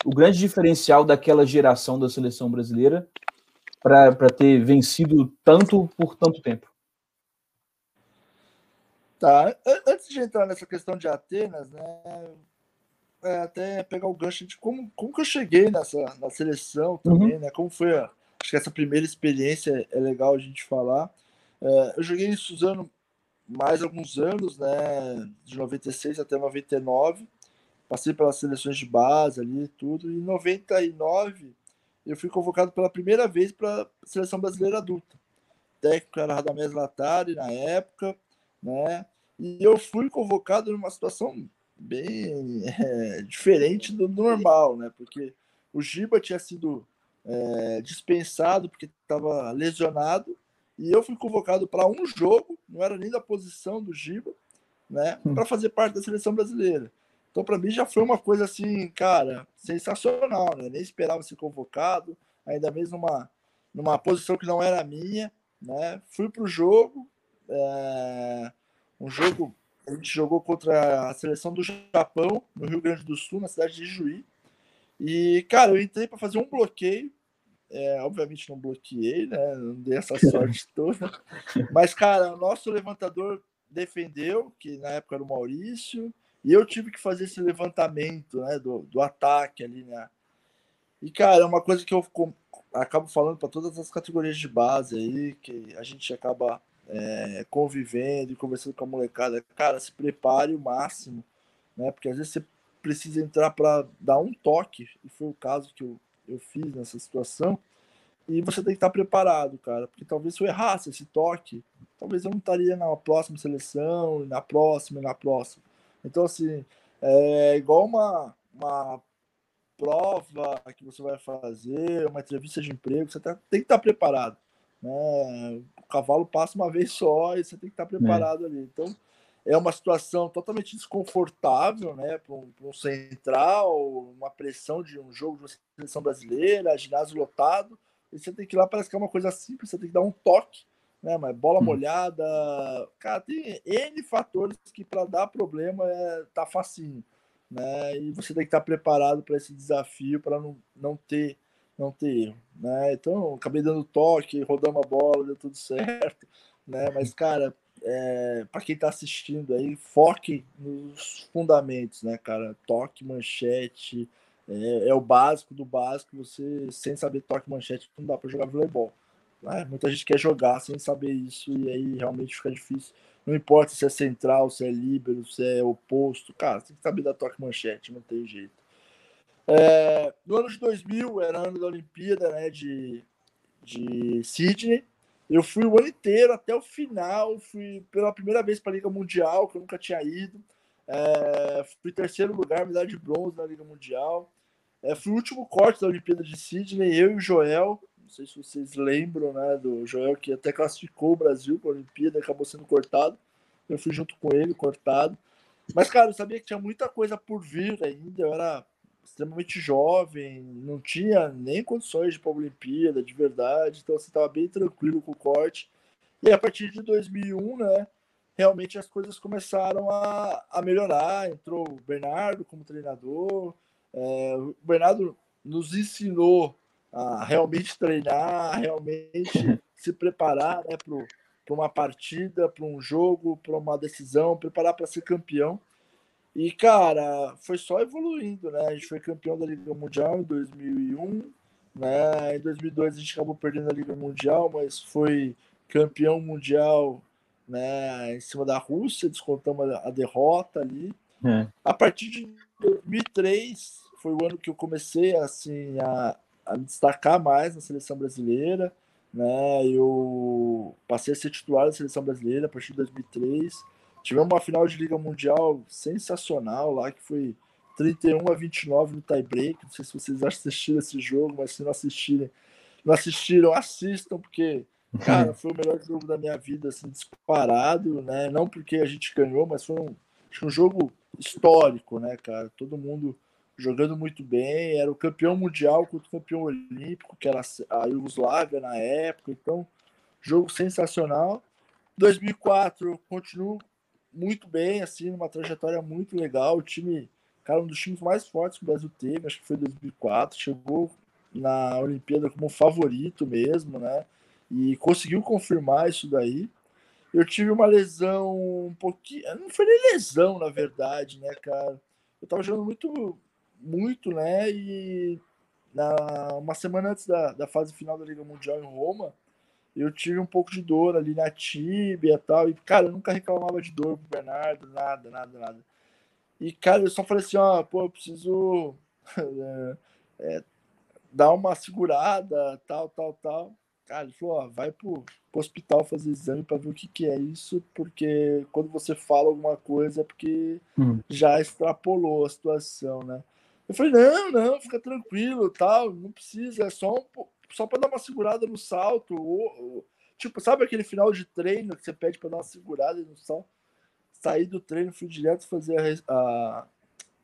A: o grande diferencial daquela geração da seleção brasileira para ter vencido tanto por tanto tempo?
B: Tá, antes de entrar nessa questão de Atenas, né, é, até pegar o gancho de como, como que eu cheguei nessa na seleção também, uhum. né? Como foi a, acho que essa primeira experiência é legal a gente falar. É, eu joguei em Suzano mais alguns anos, né? De 96 até 99 passei pelas seleções de base ali tudo. E em 99 eu fui convocado pela primeira vez para a seleção brasileira adulta. O técnico era Radamés Latari na época, né? E eu fui convocado numa situação bem é, diferente do, normal, né? Porque o Giba tinha sido é, dispensado porque estava lesionado e eu fui convocado para um jogo, não era nem da posição do Giba, né? Hum. Para fazer parte da seleção brasileira. Então, para mim, já foi uma coisa assim, cara, sensacional, né? Nem esperava ser convocado, ainda mesmo numa, numa posição que não era minha, né? Fui para o jogo, é... um jogo, a gente jogou contra a seleção do Japão, no Rio Grande do Sul, na cidade de Juí. E, cara, eu entrei para fazer um bloqueio, é, obviamente não bloqueei, né? Não dei essa sorte toda. Mas, cara, o nosso levantador defendeu, que na época era o Maurício, e eu tive que fazer esse levantamento né, do, do ataque ali, né? E, cara, é uma coisa que eu acabo falando para todas as categorias de base aí, que a gente acaba é, convivendo e conversando com a molecada, cara, se prepare o máximo, né? Porque às vezes você precisa entrar para dar um toque, e foi o caso que eu, eu fiz nessa situação, e você tem que estar preparado, cara, porque talvez se eu errasse esse toque, talvez eu não estaria na próxima seleção, na próxima, e na próxima. Então, assim, é igual uma, uma prova que você vai fazer, uma entrevista de emprego, você tá, tem que estar preparado. Né? O cavalo passa uma vez só e você tem que estar preparado é. ali. Então, é uma situação totalmente desconfortável né, para um, um, central, uma pressão de um jogo de uma seleção brasileira, ginásio lotado, e você tem que ir lá, parece que é uma coisa simples, você tem que dar um toque, né, mas bola hum. molhada, cara, tem N fatores que para dar problema é, tá facinho né? E você tem que estar preparado para esse desafio para não, não ter não ter erro, né? Então, acabei dando toque, rodamos a bola, deu tudo certo, né? Mas cara, é, para quem está assistindo aí, foque nos fundamentos, né, cara? Toque, manchete, é, é, o básico do básico. Você, sem saber toque, manchete, não dá para jogar voleibol. Né? Muita gente quer jogar sem saber isso e aí realmente fica difícil. Não importa se é central, se é líbero, se é oposto. Cara, tem que saber da toque manchete, não tem jeito. É, no ano de 2000, era ano da Olimpíada né, de, de Sydney. Eu fui o ano inteiro até o final. Fui pela primeira vez para a Liga Mundial, que eu nunca tinha ido. É, fui terceiro lugar, medalha de bronze na Liga Mundial. É, fui o último corte da Olimpíada de Sydney, eu e o Joel. Não sei se vocês lembram, né, do Joel que até classificou o Brasil para a Olimpíada, acabou sendo cortado. Eu fui junto com ele, cortado. Mas, cara, eu sabia que tinha muita coisa por vir ainda. Eu era extremamente jovem, não tinha nem condições de ir para a Olimpíada, de verdade. Então, você assim, estava bem tranquilo com o corte. E a partir de 2001, né, realmente as coisas começaram a, a melhorar. Entrou o Bernardo como treinador. É, o Bernardo nos ensinou a realmente treinar, a realmente se preparar né, para uma partida, para um jogo, para uma decisão, preparar para ser campeão. E, cara, foi só evoluindo, né? A gente foi campeão da Liga Mundial em 2001, né? Em 2002 a gente acabou perdendo a Liga Mundial, mas foi campeão mundial, né? Em cima da Rússia, descontamos a derrota ali. É. A partir de 2003 foi o ano que eu comecei, assim, a, a destacar mais na seleção brasileira. Né? Eu passei a ser titular da seleção brasileira a partir de 2003. Tivemos uma final de Liga Mundial sensacional lá, que foi 31 a 29 no tie-break. Não sei se vocês assistiram esse jogo, mas se não assistirem, não assistiram, assistam, porque, cara, foi o melhor jogo da minha vida, assim, disparado, né? Não porque a gente ganhou, mas foi um, um jogo histórico, né, cara? Todo mundo jogando muito bem, era o campeão mundial contra o campeão olímpico, que era a Iugoslávia na época, então, jogo sensacional. 2004, continuo muito bem, assim, numa trajetória muito legal, o time, cara, um dos times mais fortes que o Brasil teve, acho que foi 2004, chegou na Olimpíada como favorito mesmo, né, e conseguiu confirmar isso daí. Eu tive uma lesão um pouquinho, não foi nem lesão, na verdade, né, cara, eu tava jogando muito muito, né? E na, uma semana antes da, da fase final da Liga Mundial em Roma, eu tive um pouco de dor ali na tíbia e tal. E, cara, eu nunca reclamava de dor pro Bernardo, nada, nada, nada. E, cara, eu só falei assim, ó, pô, eu preciso é, dar uma segurada, tal, tal, tal. Cara, ele falou, ó, vai pro, pro hospital fazer exame para ver o que, que é isso, porque quando você fala alguma coisa é porque hum. já extrapolou a situação, né? Eu falei, não, não, fica tranquilo, tal, não precisa, é só, um, só para dar uma segurada no salto. Ou, ou, tipo, sabe aquele final de treino que você pede para dar uma segurada no salto? Saí do treino, fui direto fazer a, a.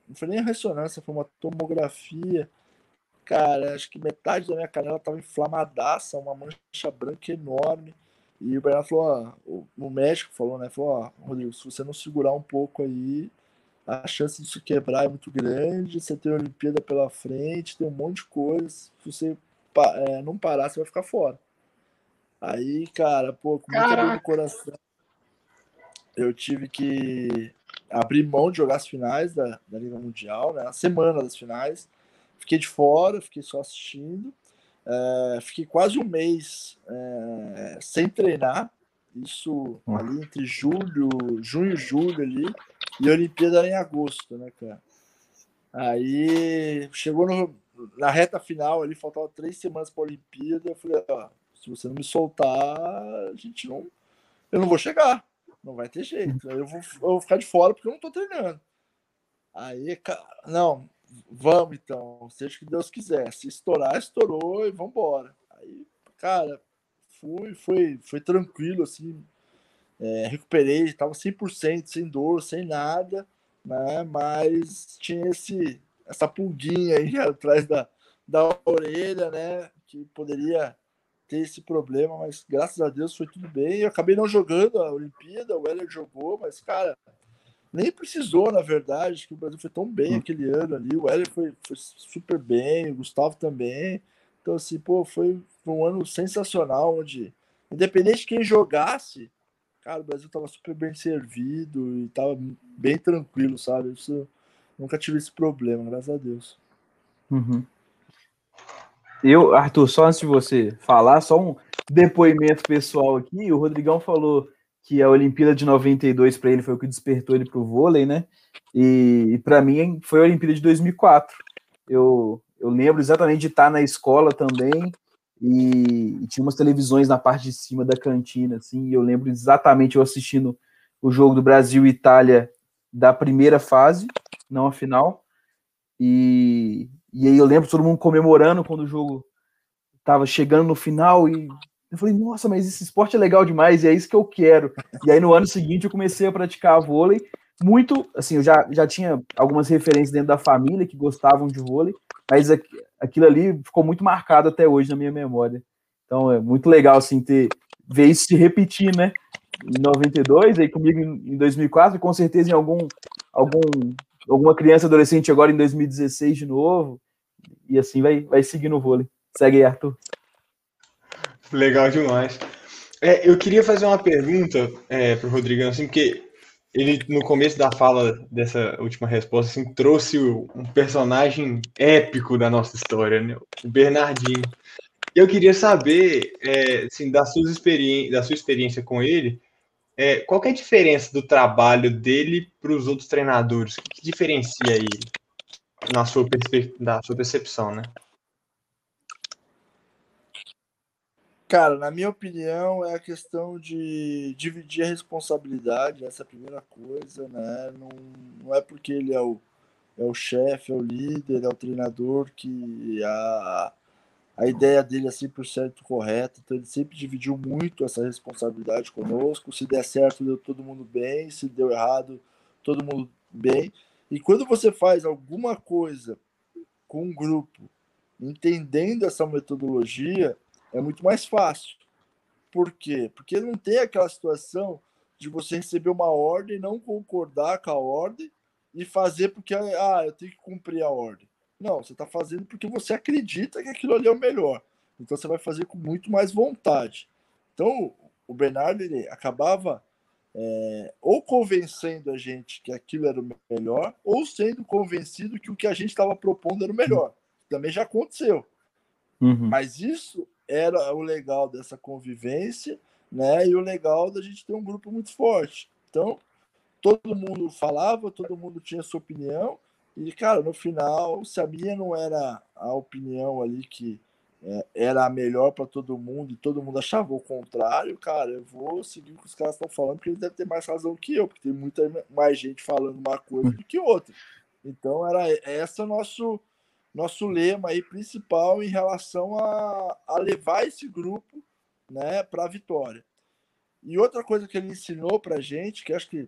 B: Não foi nem a ressonância, foi uma tomografia. Cara, acho que metade da minha canela tava inflamadaça, uma mancha branca enorme. E o Bernardo falou: ó, o, o médico falou, né? Falou: ó, Rodrigo, se você não segurar um pouco aí, a chance disso quebrar é muito grande, você tem a Olimpíada pela frente, tem um monte de coisa. Se você é, não parar, você vai ficar fora. Aí, cara, pô, com muita dor no coração, eu tive que abrir mão de jogar as finais da, da Liga Mundial, né? A semana das finais. Fiquei de fora, fiquei só assistindo. É, fiquei quase um mês é, sem treinar. Isso ali entre julho, junho e julho ali, e a Olimpíada era em agosto, né, cara? Aí chegou no, na reta final ali, faltava três semanas para a Olimpíada, eu falei, ó, se você não me soltar, a gente não. Eu não vou chegar. Não vai ter jeito. Eu vou, eu vou ficar de fora porque eu não tô treinando. Aí, cara, não, vamos então, seja o que Deus quiser. Se estourar, estourou e vamos embora. Aí, cara, fui, foi, foi tranquilo, assim, é, recuperei, estava 100%, sem dor, sem nada, né? Mas tinha esse, essa pulguinha aí atrás da, da orelha, né? Que poderia ter esse problema, mas graças a Deus foi tudo bem. Eu acabei não jogando a Olimpíada, o Heller jogou, mas, cara, nem precisou, na verdade, que o Brasil foi tão bem hum. aquele ano ali. O Heller foi, foi super bem, o Gustavo também. Então, assim, pô, foi, foi um ano sensacional, onde, independente de quem jogasse, cara, o Brasil tava super bem servido e tava bem tranquilo, sabe? Isso, nunca tive esse problema, graças a Deus.
A: Uhum. Eu, Arthur, só antes de você falar, só um depoimento pessoal aqui. O Rodrigão falou que a Olimpíada de 92 para ele foi o que despertou ele para o vôlei, né? E, para mim foi a Olimpíada de 2004. Eu, eu lembro exatamente de estar na escola também e, e, tinha umas televisões na parte de cima da cantina, assim. E eu lembro exatamente eu assistindo o jogo do Brasil e Itália da primeira fase, não a final. E, e aí eu lembro todo mundo comemorando quando o jogo estava chegando no final e eu falei, nossa, mas esse esporte é legal demais e é isso que eu quero. E aí no ano seguinte eu comecei a praticar vôlei, muito, assim, eu já, já tinha algumas referências dentro da família que gostavam de vôlei, mas aquilo ali ficou muito marcado até hoje na minha memória. Então é muito legal, assim, ter, ver isso se repetir, né? Em 92, aí comigo em 2004, e com certeza em algum, algum, alguma criança adolescente agora em 2016 de novo e assim vai, vai seguir no vôlei. Segue aí, Arthur.
C: Legal demais. É, eu queria fazer uma pergunta é, para o Rodrigão, assim, porque ele, no começo da fala dessa última resposta, assim, trouxe um personagem épico da nossa história, né? o Bernardinho. Eu queria saber, é, assim, da, suas experi da sua experiência com ele, é, qual é a diferença do trabalho dele para os outros treinadores? O que diferencia ele? na sua, da sua percepção, né?
B: Cara, na minha opinião, é a questão de dividir a responsabilidade, essa é a primeira coisa, né? Não, não é porque ele é o, é o chefe, é o líder, é o treinador que a, a ideia dele é 100% correta, então ele sempre dividiu muito essa responsabilidade conosco. Se der certo, deu todo mundo bem, se deu errado, todo mundo bem. E quando você faz alguma coisa com um grupo, entendendo essa metodologia, é muito mais fácil. Por quê? Porque não tem aquela situação de você receber uma ordem, não concordar com a ordem e fazer porque ah, eu tenho que cumprir a ordem. Não, você está fazendo porque você acredita que aquilo ali é o melhor. Então você vai fazer com muito mais vontade. Então o Bernardo ele acabava é, ou convencendo a gente que aquilo era o melhor, ou sendo convencido que o que a gente estava propondo era o melhor. Também já aconteceu. Uhum. Mas isso era o legal dessa convivência, né? E o legal da gente ter um grupo muito forte. Então, todo mundo falava, todo mundo tinha sua opinião, e, cara, no final, se a minha não era a opinião ali que é, era a melhor para todo mundo e todo mundo achava o contrário, cara, eu vou seguir o que os caras estão falando, porque eles devem ter mais razão que eu, porque tem muita mais gente falando uma coisa do que outra. Então era esse o nosso nosso lema aí principal em relação a, a levar esse grupo, né, para a vitória. E outra coisa que ele ensinou para gente, que acho que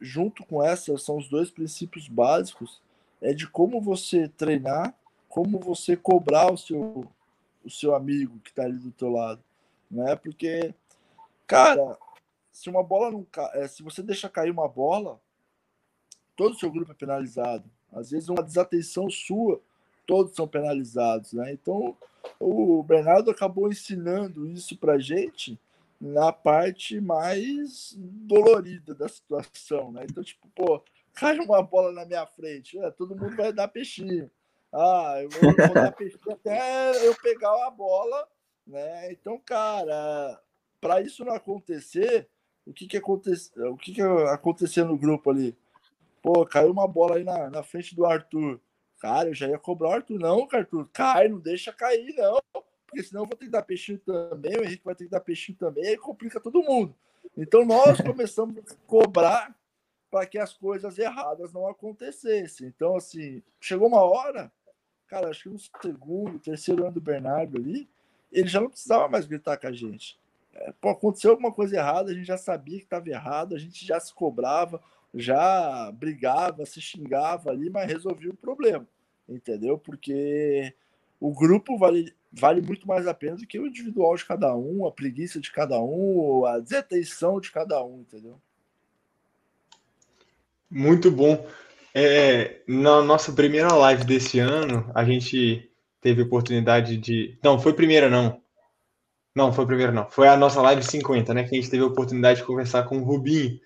B: junto com essa são os dois princípios básicos, é de como você treinar, como você cobrar o seu o seu amigo que está ali do teu lado, né? Porque, cara, se uma bola não é, se você deixa cair uma bola, todo o seu grupo é penalizado. Às vezes uma desatenção sua, todos são penalizados, né? Então, o Bernardo acabou ensinando isso para gente na parte mais dolorida da situação, né? Então, tipo, pô, cai uma bola na minha frente, é, todo mundo vai dar peixinho. Ah, eu vou, dar pesquisa até eu pegar a bola, né? Então, cara, para isso não acontecer, o que que aconteceu? O que que aconteceu no grupo ali? Pô, caiu uma bola aí na, na frente do Arthur. Cara, eu já ia cobrar o Arthur. Não, Arthur, cai, não deixa cair, não. Porque senão eu vou ter que dar peixinho também, o Henrique vai ter que dar peixinho também, aí complica todo mundo. Então nós começamos a cobrar para que as coisas erradas não acontecessem. Então, assim, chegou uma hora, cara, acho que no segundo, terceiro ano do Bernardo ali, ele já não precisava mais gritar com a gente. Pô, aconteceu alguma coisa errada, a gente já sabia que estava errado, a gente já se cobrava, já brigava, se xingava ali, mas resolvia o problema, entendeu? Porque o grupo vale, vale muito mais a pena do que o individual de cada um, a preguiça de cada um, a desatenção de cada um, entendeu?
C: Muito bom. É, na nossa primeira live desse ano, a gente teve oportunidade de. Não, foi primeira, não. Não, foi primeira, não. Foi a nossa live 50, né? Que a gente teve a oportunidade de conversar com o Rubinho.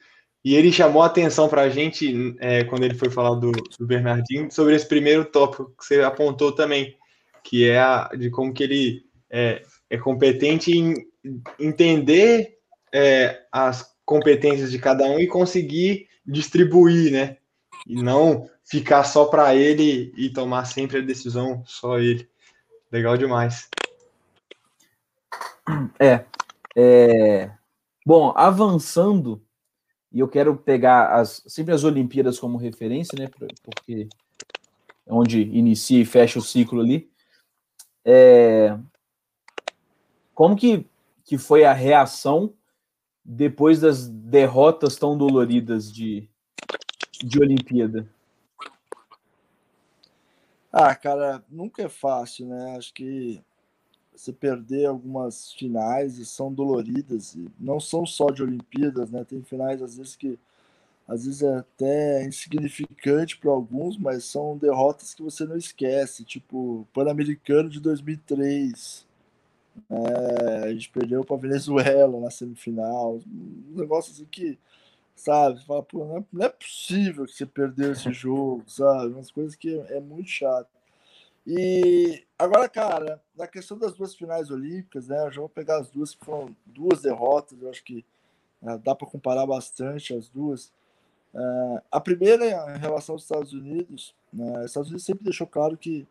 C: E ele chamou a atenção para a gente, é, quando ele foi falar do, do, Bernardinho, sobre esse primeiro tópico que você apontou também, que é a, de como que ele é, é competente em entender é, as competências de cada um e conseguir distribuir, né? E não ficar só para ele e tomar sempre a decisão só ele. Legal demais.
A: É, é... Bom, avançando, e eu quero pegar as, sempre as Olimpíadas como referência, né? Porque é onde inicia e fecha o ciclo ali. É... Como que, que foi a reação depois das derrotas tão doloridas de, de Olimpíada?
B: Ah, cara, nunca é fácil, né? Acho que você perder algumas finais e são doloridas, e não são só de Olimpíadas, né? Tem finais às vezes que às vezes é até insignificante para alguns, mas são derrotas que você não esquece, tipo Pan-Americano de 2003, é, a gente perdeu para Venezuela na semifinal. Um negócio assim que, sabe, você fala, não é, não é possível que você perdeu esse jogo, sabe? Umas coisas que é, é muito chato. E agora, cara, na questão das duas finais olímpicas, né? Eu já vou pegar as duas que foram duas derrotas, eu acho que é, dá para comparar bastante as duas. É, a primeira, em relação aos Estados Unidos, né, os Estados Unidos sempre deixou claro que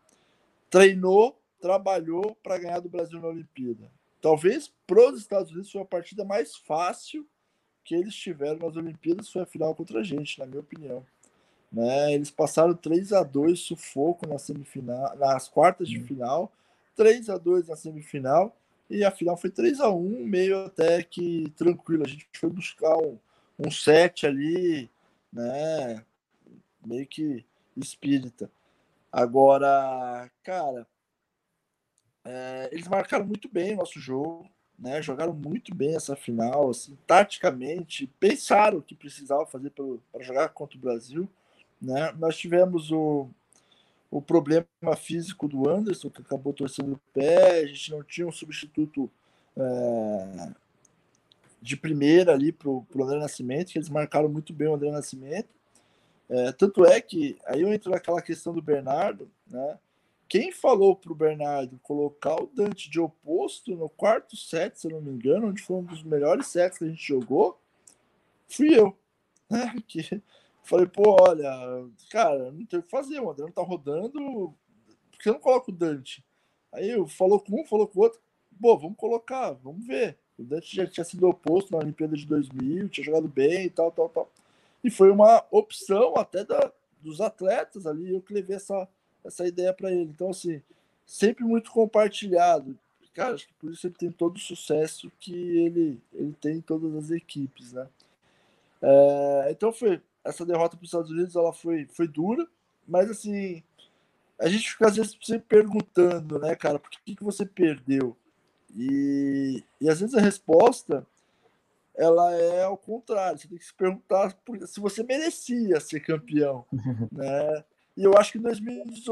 B: treinou trabalhou para ganhar do Brasil na Olimpíada. Talvez para os Estados Unidos foi a partida mais fácil que eles tiveram nas Olimpíadas, foi a final contra a gente, na minha opinião. Né? Eles passaram 3 a 2 sufoco na semifinal, nas quartas de final, 3 a 2 na semifinal, e a final foi 3 a 1 meio até que tranquilo. A gente foi buscar um, um set ali, né? Meio que espírita. Agora, cara, é, eles marcaram muito bem o nosso jogo, né? Jogaram muito bem essa final, assim, taticamente, pensaram o que precisava fazer para jogar contra o Brasil, né? Nós tivemos o, o problema físico do Anderson, que acabou torcendo o pé, a gente não tinha um substituto é, de primeira ali para o André Nascimento, que eles marcaram muito bem o André Nascimento. É, tanto é que aí eu entro naquela questão do Bernardo, né? Quem falou para o Bernardo colocar o Dante de oposto no quarto set, se eu não me engano, onde foi um dos melhores sets que a gente jogou, fui eu. Né? Que falei, pô, olha, cara, não tem o que fazer, o André não tá rodando, por que não coloca o Dante? Aí eu falou com um, falou com o outro, pô, vamos colocar, vamos ver. O Dante já tinha sido oposto na Olimpíada de 2000, tinha jogado bem e tal, tal, tal. E foi uma opção até da, dos atletas ali, eu que levei essa, essa ideia para ele. Então, assim, sempre muito compartilhado. Cara, acho que por isso ele tem todo o sucesso que ele, ele tem em todas as equipes, né? É, então foi essa derrota para os Estados Unidos, ela foi, foi dura, mas assim a gente fica às vezes sempre perguntando, né, cara, por que, que você perdeu? E, e às vezes a resposta ela é ao contrário. Você tem que se perguntar se você merecia ser campeão, né? E eu acho que em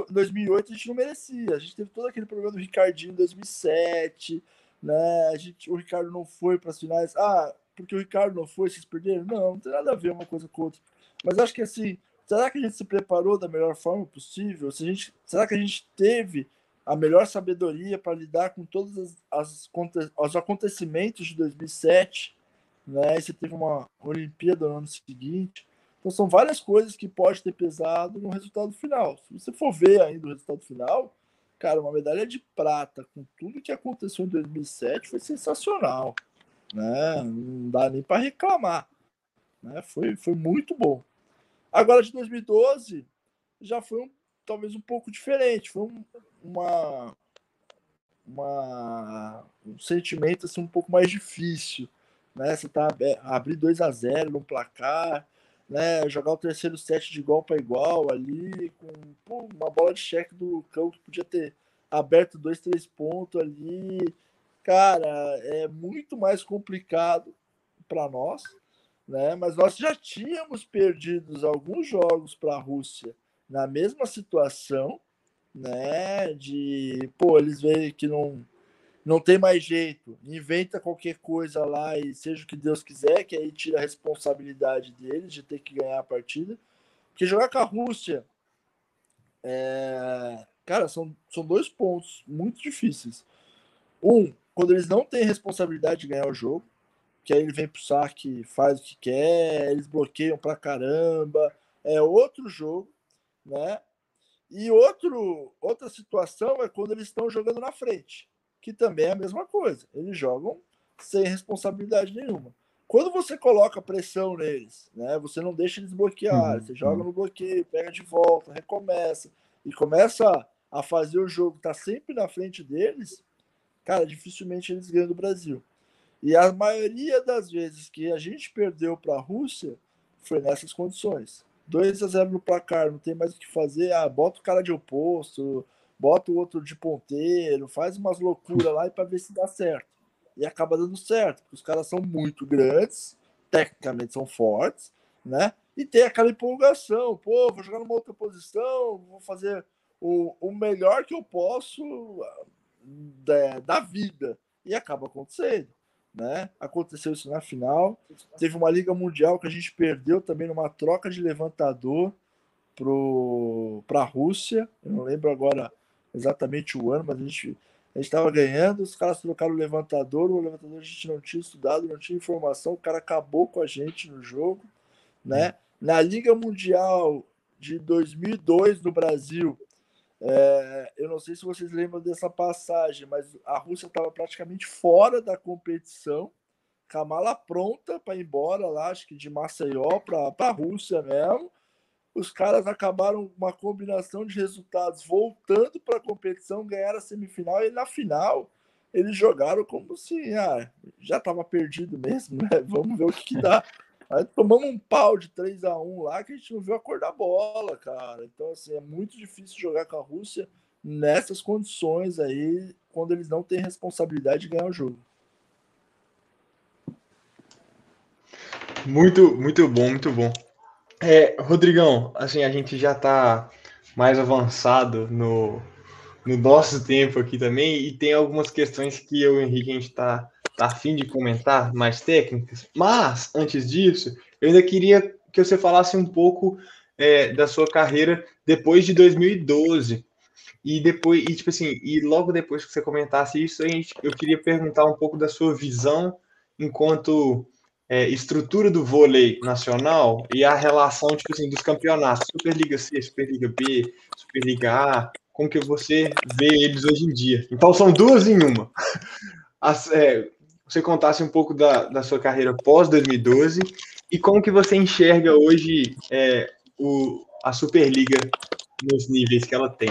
B: 2008 a gente não merecia. A gente teve todo aquele problema do Ricardinho em 2007, né? A gente, o Ricardo não foi para as finais. Ah, porque o Ricardo não foi, vocês perderam? Não, não tem nada a ver uma coisa com outra. Mas acho que assim, será que a gente se preparou da melhor forma possível? Se a gente, será que a gente teve a melhor sabedoria para lidar com todos as, as, os acontecimentos de 2007, né? E você teve uma Olimpíada no ano seguinte. Então são várias coisas que pode ter pesado no resultado final. Se você for ver ainda o resultado final, cara, uma medalha de prata com tudo que aconteceu em 2007 foi sensacional, né? Não dá nem para reclamar, né? Foi, foi muito bom. Agora de 2012 já foi um, talvez um pouco diferente, foi um, uma, uma um sentimento assim um pouco mais difícil, né? Você tá abrir 2 a 0 no placar, né, jogar o terceiro set de igual para igual ali, com pô, uma bola de cheque do Cão que podia ter aberto dois, três pontos ali. Cara, é muito mais complicado para nós, né? Mas nós já tínhamos perdido alguns jogos para a Rússia na mesma situação, né? De pô, eles veem que não não tem mais jeito, inventa qualquer coisa lá e seja o que Deus quiser, que aí tira a responsabilidade deles de ter que ganhar a partida. Porque jogar com a Rússia, é... cara, são, são dois pontos muito difíceis. Um, quando eles não têm responsabilidade de ganhar o jogo, que aí ele vem pro saque, faz o que quer, eles bloqueiam pra caramba, é outro jogo, né? E outro, outra situação é quando eles estão jogando na frente que também é a mesma coisa. Eles jogam sem responsabilidade nenhuma. Quando você coloca pressão neles, né, você não deixa eles bloquear, uhum. você joga no bloqueio, pega de volta, recomeça e começa a fazer o jogo tá sempre na frente deles, cara, dificilmente eles ganham do Brasil. E a maioria das vezes que a gente perdeu para a Rússia foi nessas condições. 2 a 0 no placar, não tem mais o que fazer, ah, bota o cara de oposto, bota o outro de ponteiro, faz umas loucuras lá para ver se dá certo. E acaba dando certo, porque os caras são muito grandes, tecnicamente são fortes, né? E tem aquela empolgação, pô, vou jogar numa outra posição, vou fazer o, o melhor que eu posso da, é, da vida. E acaba acontecendo. Né? Aconteceu isso na final. Teve uma Liga Mundial que a gente perdeu também numa troca de levantador para a Rússia. Eu não lembro agora exatamente o ano, mas a gente a estava ganhando, os caras trocaram o levantador, o levantador a gente não tinha estudado, não tinha informação, o cara acabou com a gente no jogo, né? Na Liga Mundial de 2002 no Brasil, é, eu não sei se vocês lembram dessa passagem, mas a Rússia estava praticamente fora da competição, com a mala pronta para ir embora lá, acho que de Maceió para a Rússia mesmo, os caras acabaram uma combinação de resultados voltando para a competição, ganharam a semifinal e na final eles jogaram como se ah, já estava perdido mesmo, né? Vamos ver o que, que dá. Aí tomamos um pau de 3 a 1 lá que a gente não viu a cor da bola, cara. Então, assim, é muito difícil jogar com a Rússia nessas condições aí, quando eles não têm responsabilidade de ganhar o jogo.
C: Muito, muito bom, muito bom. É, Rodrigão, assim, a gente já está mais avançado no, no nosso tempo aqui também, e tem algumas questões que eu e o Henrique a gente está tá afim de comentar, mais técnicas. Mas, antes disso, eu ainda queria que você falasse um pouco é, da sua carreira depois de 2012. E depois, e tipo assim, e logo depois que você comentasse isso, a eu queria perguntar um pouco da sua visão enquanto é, estrutura do vôlei nacional e a relação tipo assim, dos campeonatos, Superliga C, Superliga B, Superliga A, como que você vê eles hoje em dia? Então são duas em uma. As, é, você contasse um pouco da, da sua carreira pós 2012 e como que você enxerga hoje é, o, a Superliga nos níveis que ela tem.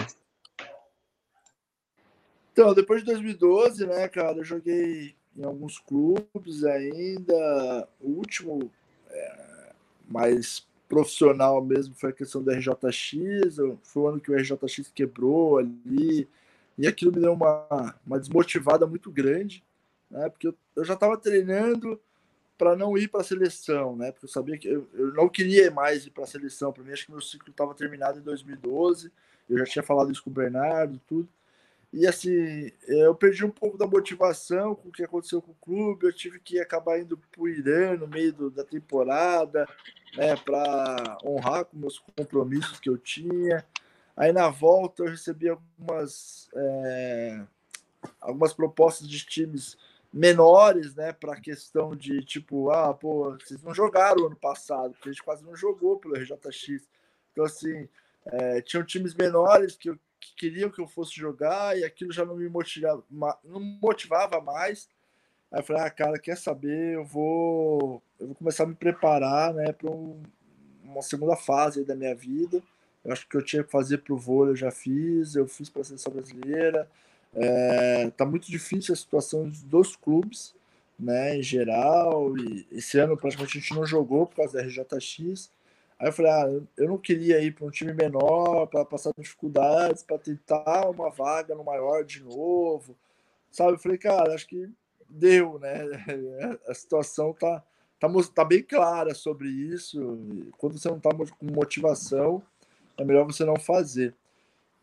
B: Então, depois de 2012, né, cara, eu joguei em alguns clubes ainda. O último é, mais profissional mesmo foi a questão do RJX. Foi o ano que o RJX quebrou ali. E aquilo me deu uma, uma desmotivada muito grande, né? Porque eu, eu já estava treinando para não ir para a seleção, né? Porque eu sabia que eu, eu não queria mais ir para a seleção. Para mim, acho que meu ciclo estava terminado em 2012. Eu já tinha falado isso com o Bernardo, tudo. E assim, eu perdi um pouco da motivação com o que aconteceu com o clube. Eu tive que acabar indo para o Irã no meio do, da temporada, né, para honrar com meus compromissos que eu tinha. Aí na volta eu recebi algumas, é, algumas propostas de times menores, né, para questão de tipo, ah, pô, vocês não jogaram ano passado, porque a gente quase não jogou pelo RJX. Então, assim, é, tinham times menores que, eu, que queriam que eu fosse jogar e aquilo já não me motivava, não motivava mais. Aí eu falei, ah, cara, quer saber? Eu vou, eu vou começar a me preparar, né, para um, uma segunda fase da minha vida. Eu acho que eu tinha que fazer para o vôlei, eu já fiz, eu fiz para a seleção brasileira. É, tá muito difícil a situação dos clubes, né, em geral. E esse ano praticamente a gente não jogou por causa da RJX. Aí eu falei, ah, eu não queria ir para um time menor para passar dificuldades, para tentar uma vaga no maior de novo, sabe? Eu falei, cara, acho que deu, né? A situação tá, tá, tá bem clara sobre isso. Quando você não tá com motivação, é melhor você não fazer.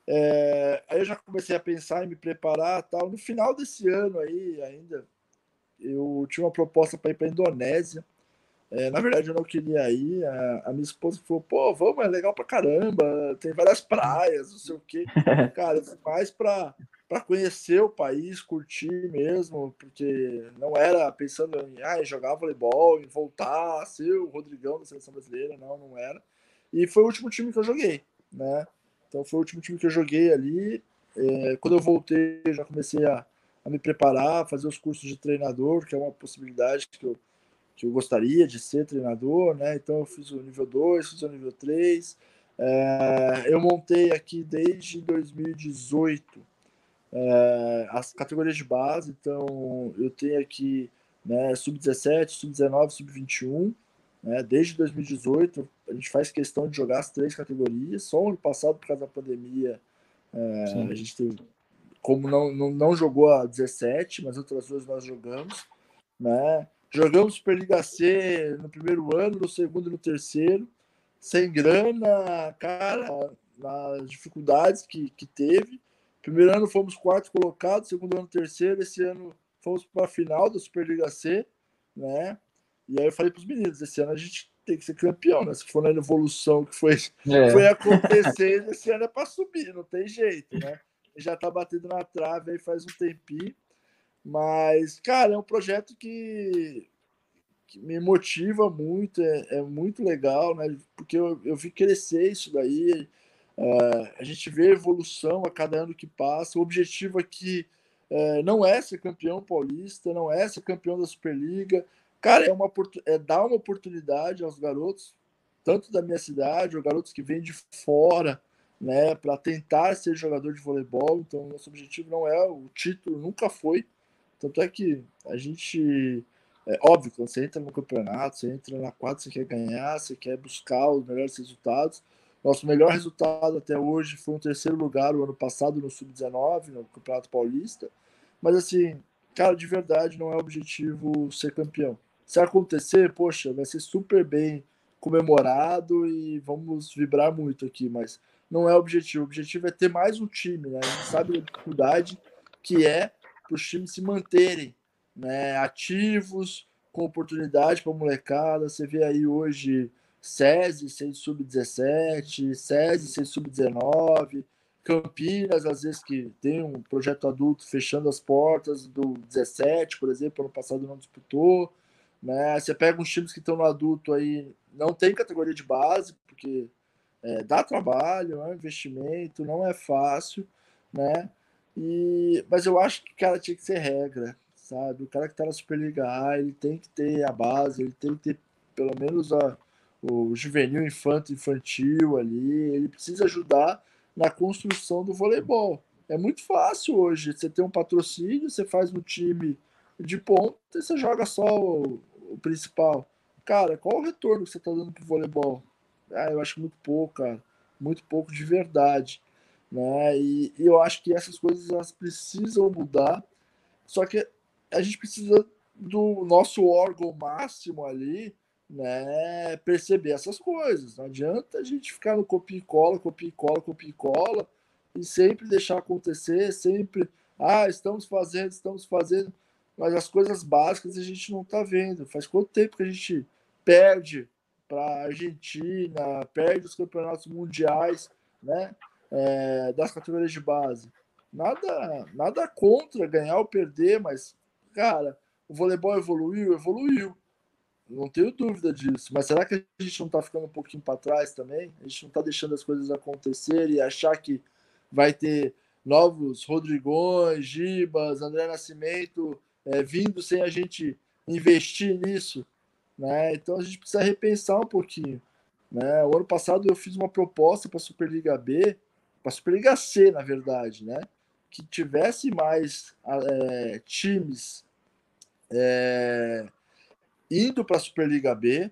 B: É, aí eu já comecei a pensar em me preparar tal. No final desse ano aí, ainda, eu tinha uma proposta para ir para a Indonésia. É, na verdade, eu não queria ir. A, a, minha esposa falou: pô, vamos, é legal pra caramba, tem várias praias, não sei o quê. Cara, mais para conhecer o país, curtir mesmo, porque não era pensando em ah, jogar voleibol, em voltar ser o Rodrigão da seleção brasileira, não, não era. E foi o último time que eu joguei, né? Então foi o último time que eu joguei ali. É, quando eu voltei, já comecei a, a, me preparar, fazer os cursos de treinador, que é uma possibilidade que eu, que eu gostaria de ser treinador, né? Então eu fiz o nível 2, fiz o nível 3. É, eu montei aqui desde 2018 é, as categorias de base, então eu tenho aqui né, sub-17, sub-19, sub-21 né? Desde 2018, a gente faz questão de jogar as três categorias. Só ano passado, por causa da pandemia, é, a gente teve, como não, não, não jogou a 17, mas outras duas nós jogamos. Né? Jogamos Superliga C no primeiro ano, no segundo e no terceiro, sem grana, cara, nas dificuldades que, que teve. Primeiro ano fomos quarto colocados, segundo ano terceiro, esse ano fomos para a final da Superliga C, né? E aí eu falei para os meninos, esse ano a gente tem que ser campeão, né? Se for na evolução que foi, é. foi acontecer, esse ano é para subir, não tem jeito, né? Já tá batendo na trave aí faz um tempinho. Mas, cara, é um projeto que, que me motiva muito, é, é, muito legal, né? Porque eu, eu vi crescer isso daí. Uh, a gente vê evolução a cada ano que passa. O objetivo aqui uh, não é ser campeão paulista, não é ser campeão da Superliga, Cara, é, uma, é dar uma oportunidade aos garotos, tanto da minha cidade, ou garotos que vêm de fora, né, para tentar ser jogador de voleibol. Então, nosso objetivo não é o título, nunca foi. Tanto é que a gente. É óbvio, quando você entra no campeonato, você entra na quadra, você quer ganhar, você quer buscar os melhores resultados. Nosso melhor resultado até hoje foi um terceiro lugar o ano passado no Sub-19, no Campeonato Paulista. Mas, assim, cara, de verdade, não é objetivo ser campeão. Se acontecer, poxa, vai ser super bem comemorado e vamos vibrar muito aqui, mas não é o objetivo. O objetivo é ter mais um time, né? A gente sabe a dificuldade que é para os times se manterem né, ativos, com oportunidade para molecada. Você vê aí hoje SESI, sem sub-17, SESI, sem sub-19, Campinas, às vezes que tem um projeto adulto fechando as portas do 17, por exemplo, ano passado não disputou. Né? Você pega uns times que estão no adulto aí, não tem categoria de base, porque é, dá trabalho, é um investimento, não é fácil, né? E, mas eu acho que, cara, tinha que ser regra, sabe? O cara que tá na Superliga A, ele tem que ter a base, ele tem que ter pelo menos a, o juvenil, infanto, infantil ali, ele precisa ajudar na construção do voleibol. É muito fácil hoje, você tem um patrocínio, você faz um time de ponta e você joga só o, o principal. Cara, qual o retorno que você está dando pro voleibol? Ah, eu acho muito pouco, cara. Muito pouco de verdade. Né? E, e eu acho que essas coisas elas precisam mudar. Só que a gente precisa do nosso órgão máximo ali, né, perceber essas coisas. Não adianta a gente ficar no copia e cola, copia e cola, copia e cola e sempre deixar acontecer, sempre, ah, estamos fazendo, estamos fazendo mas as coisas básicas a gente não está vendo. Faz quanto tempo que a gente perde para a Argentina, perde os campeonatos mundiais, né? é, das categorias de base. Nada, nada contra ganhar ou perder, mas, cara, o voleibol evoluiu, evoluiu. Não tenho dúvida disso. Mas será que a gente não está ficando um pouquinho para trás também? A gente não está deixando as coisas acontecer e achar que vai ter novos Rodrigões, Gibas, André Nascimento é, vindo sem a gente investir nisso? Né? Então a gente precisa repensar um pouquinho. Né? O ano passado eu fiz uma proposta para a Superliga B, para a Superliga C, na verdade, né? que tivesse mais é, times é, indo para a Superliga B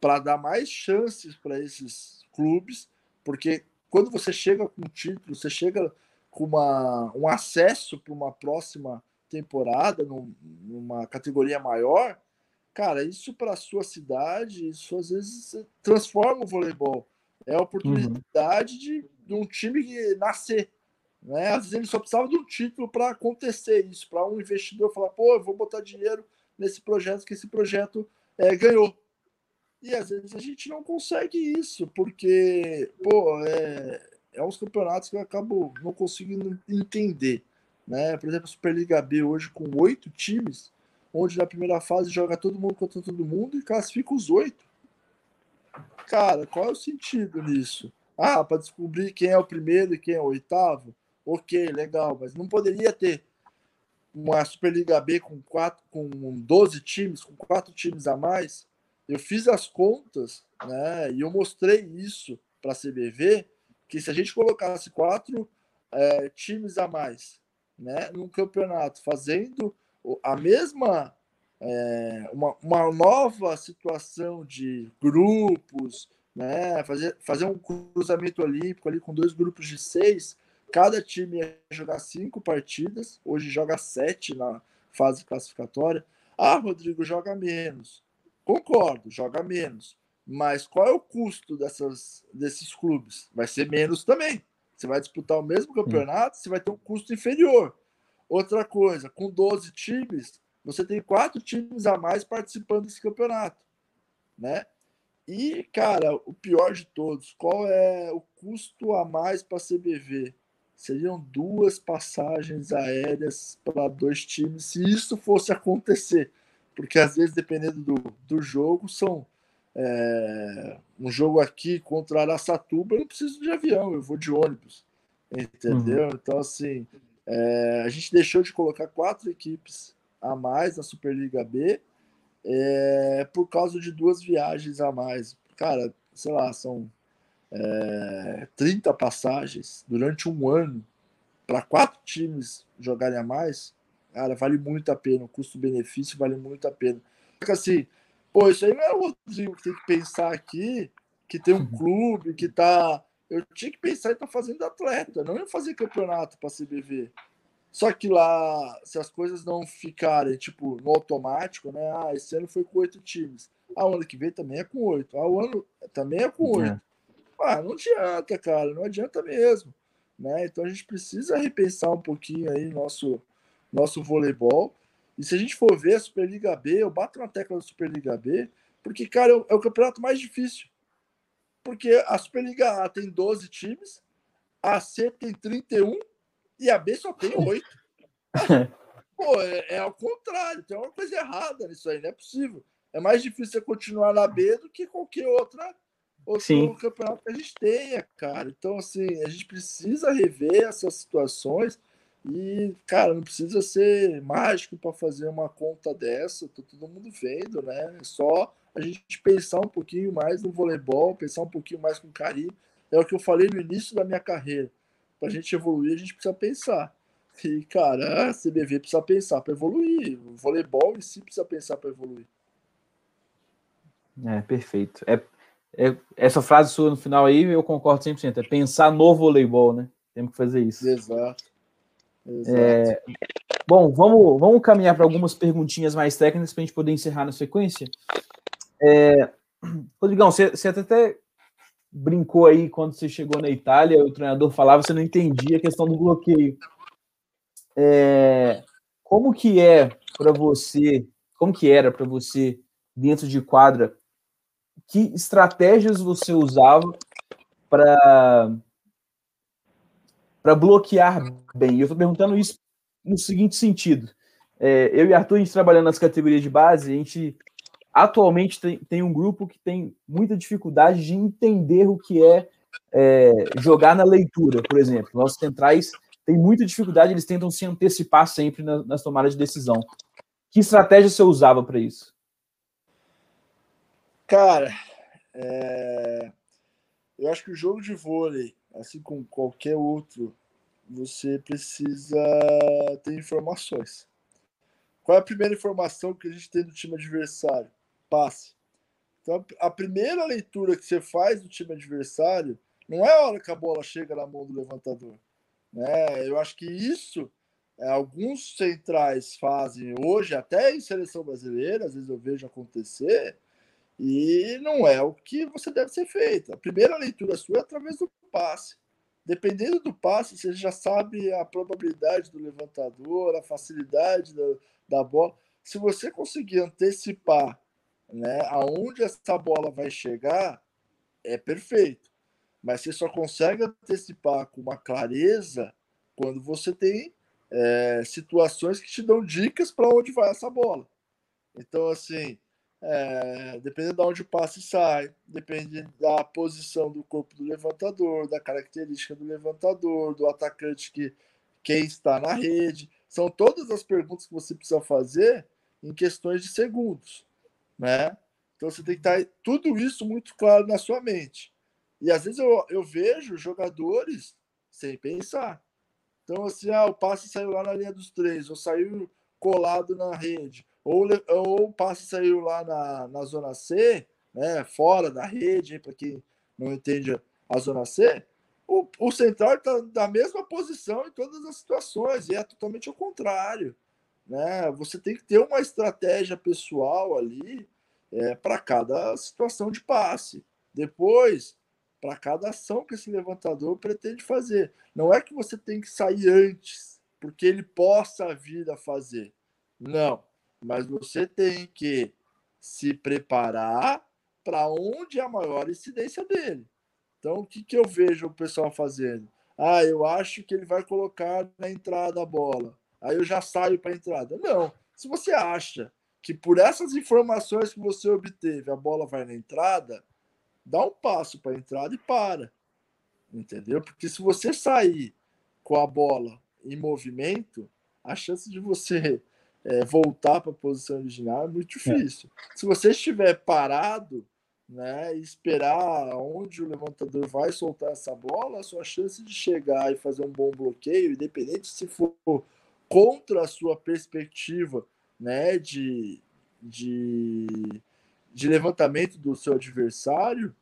B: para dar mais chances para esses clubes, porque quando você chega com um título, você chega com uma, um acesso para uma próxima temporada, num, numa categoria maior, cara, isso para sua cidade, isso às vezes transforma o voleibol. É a oportunidade uhum. de, de um time nascer. Né? Às vezes ele só precisava de um título para acontecer isso, para um investidor falar, pô, eu vou botar dinheiro nesse projeto que esse projeto é, ganhou. E às vezes a gente não consegue isso, porque, pô, é, é uns campeonatos que eu acabo não conseguindo entender. Né? Por exemplo, a Superliga B hoje com oito times, onde na primeira fase joga todo mundo contra todo mundo e classifica os oito. Cara, qual é o sentido nisso? Ah, para descobrir quem é o primeiro e quem é o oitavo? Ok, legal, mas não poderia ter uma Superliga B com quatro, com 12 times, com quatro times a mais. Eu fiz as contas, né? E eu mostrei isso para a CBV que se a gente colocasse quatro é, times a mais, né, num campeonato, fazendo a mesma é, uma, uma nova situação de grupos, né, fazer, fazer um cruzamento olímpico ali com dois grupos de seis, Cada time ia jogar cinco partidas, hoje joga sete na fase classificatória. Ah, Rodrigo joga menos. Concordo, joga menos. Mas qual é o custo dessas, desses clubes? Vai ser menos também. Você vai disputar o mesmo campeonato, você vai ter um custo inferior. Outra coisa, com 12 times, você tem quatro times a mais participando desse campeonato, né? E, cara, o pior de todos, qual é o custo a mais para a CBV? seriam duas passagens aéreas para dois times, se isso fosse acontecer. Porque às vezes, dependendo do, do jogo, são é, um jogo aqui contra Araçatuba, eu não preciso de avião, eu vou de ônibus. Entendeu? Uhum. Então, assim, é, a gente deixou de colocar quatro equipes a mais na Superliga B é, por causa de duas viagens a mais. Cara, sei lá, são é, 30 passagens durante um ano para quatro times jogarem a mais, cara, vale muito a pena. O custo-benefício vale muito a pena. Porque assim, pô, isso aí não é o Rodrigo que tem que pensar aqui, que tem um uhum. clube, que tá. Eu tinha que pensar em estar tá fazendo atleta, não em fazer campeonato para CBV. Só que lá, se as coisas não ficarem, tipo, no automático, né? Ah, esse ano foi com oito times. Ah, o ano que vem também é com oito. Ah, o ano também é com oito. É. Ah, não adianta, cara, não adianta mesmo. Né? Então a gente precisa repensar um pouquinho aí nosso, nosso voleibol. E se a gente for ver a Superliga B, eu bato na tecla da Superliga B, porque, cara, é o, é campeonato mais difícil. Porque a Superliga A tem 12 times, a C tem 31 e a B só tem 8. Pô, é, é ao contrário, tem uma coisa errada nisso aí, não é possível. É mais difícil você continuar na B do que qualquer outra outro Sim. campeonato que a gente tenha, cara. Então, assim, a gente precisa rever essas situações e, cara, não precisa ser mágico para fazer uma conta dessa, tá todo mundo vendo, né? É só a gente pensar um pouquinho mais no voleibol, pensar um pouquinho mais com carinho. É o que eu falei no início da minha carreira. Para a gente evoluir, a gente precisa pensar. E, cara, a CBV precisa pensar para evoluir. O voleibol em si precisa pensar para evoluir.
A: É, perfeito. É, é, essa frase sua no final aí, eu concordo 100%. É pensar no voleibol, né? Temos que fazer isso.
B: Exato.
A: Exato. É, bom, vamos, vamos caminhar para algumas perguntinhas mais técnicas para a gente poder encerrar na sequência. É, Rodrigão, você, você até brincou aí quando você chegou na Itália, o treinador falava, você não entendia a questão do bloqueio. É, como que é para você, como que era para você dentro de quadra que estratégias você usava para para bloquear bem. Eu estou perguntando isso no seguinte sentido. É, eu e Arthur, a gente trabalhando nas categorias de base, a gente atualmente tem, tem um grupo que tem muita dificuldade de entender o que é, é jogar na leitura, por exemplo. Nossos centrais têm muita dificuldade, eles tentam se antecipar sempre na, nas tomadas de decisão. Que estratégia você usava para isso?
B: Cara, é... eu acho que o jogo de vôlei, assim como qualquer outro, você precisa ter informações. Qual é a primeira informação que a gente tem do time adversário? Passe. Então, a primeira leitura que você faz do time adversário não é a hora que a bola chega na mão do levantador. Né? Eu acho que isso é, alguns centrais fazem hoje, até em seleção brasileira, às vezes eu vejo acontecer, e não é o que você deve ser feito. A primeira leitura sua é através do passe. Dependendo do passe, você já sabe a probabilidade do levantador, a facilidade da, da bola. Se você conseguir antecipar né, aonde essa bola vai chegar, é perfeito. Mas você só consegue antecipar com uma clareza quando você tem é, situações que te dão dicas para onde vai essa bola. Então, assim, é, dependendo de onde o passe sai, depende da posição do corpo do levantador, da característica do levantador, do atacante que quem está na rede. São todas as perguntas que você precisa fazer em questões de segundos, né? Então você tem que estar tudo isso muito claro na sua mente. E às vezes eu, eu vejo jogadores sem pensar. Então, assim, ah, o passe saiu lá na linha dos três, ou saiu colado na rede, ou, ou o passe saiu lá na, na zona C, né, fora da rede, para quem não entende a zona C, o, o central está da mesma posição em todas as situações, e é totalmente ao contrário. Né? Você tem que ter uma estratégia pessoal ali é, para cada situação de passe. Depois, para cada ação que esse levantador pretende fazer. Não é que você tem que sair antes, porque ele possa vir a fazer. Não mas você tem que se preparar para onde é a maior incidência dele. Então, o que, que eu vejo o pessoal fazendo? Ah, eu acho que ele vai colocar na entrada a bola. Aí eu já saio para a entrada. Não. Se você acha que por essas informações que você obteve a bola vai na entrada, dá um passo para a entrada e para. Entendeu? Porque se você sair com a bola em movimento, a chance de você é, voltar para a posição original é muito é. difícil. É. Se você estiver parado né, e esperar onde o levantador vai soltar essa bola, a sua chance de chegar e fazer um bom bloqueio, independente se for contra a sua perspectiva né, de, de, de levantamento do seu adversário,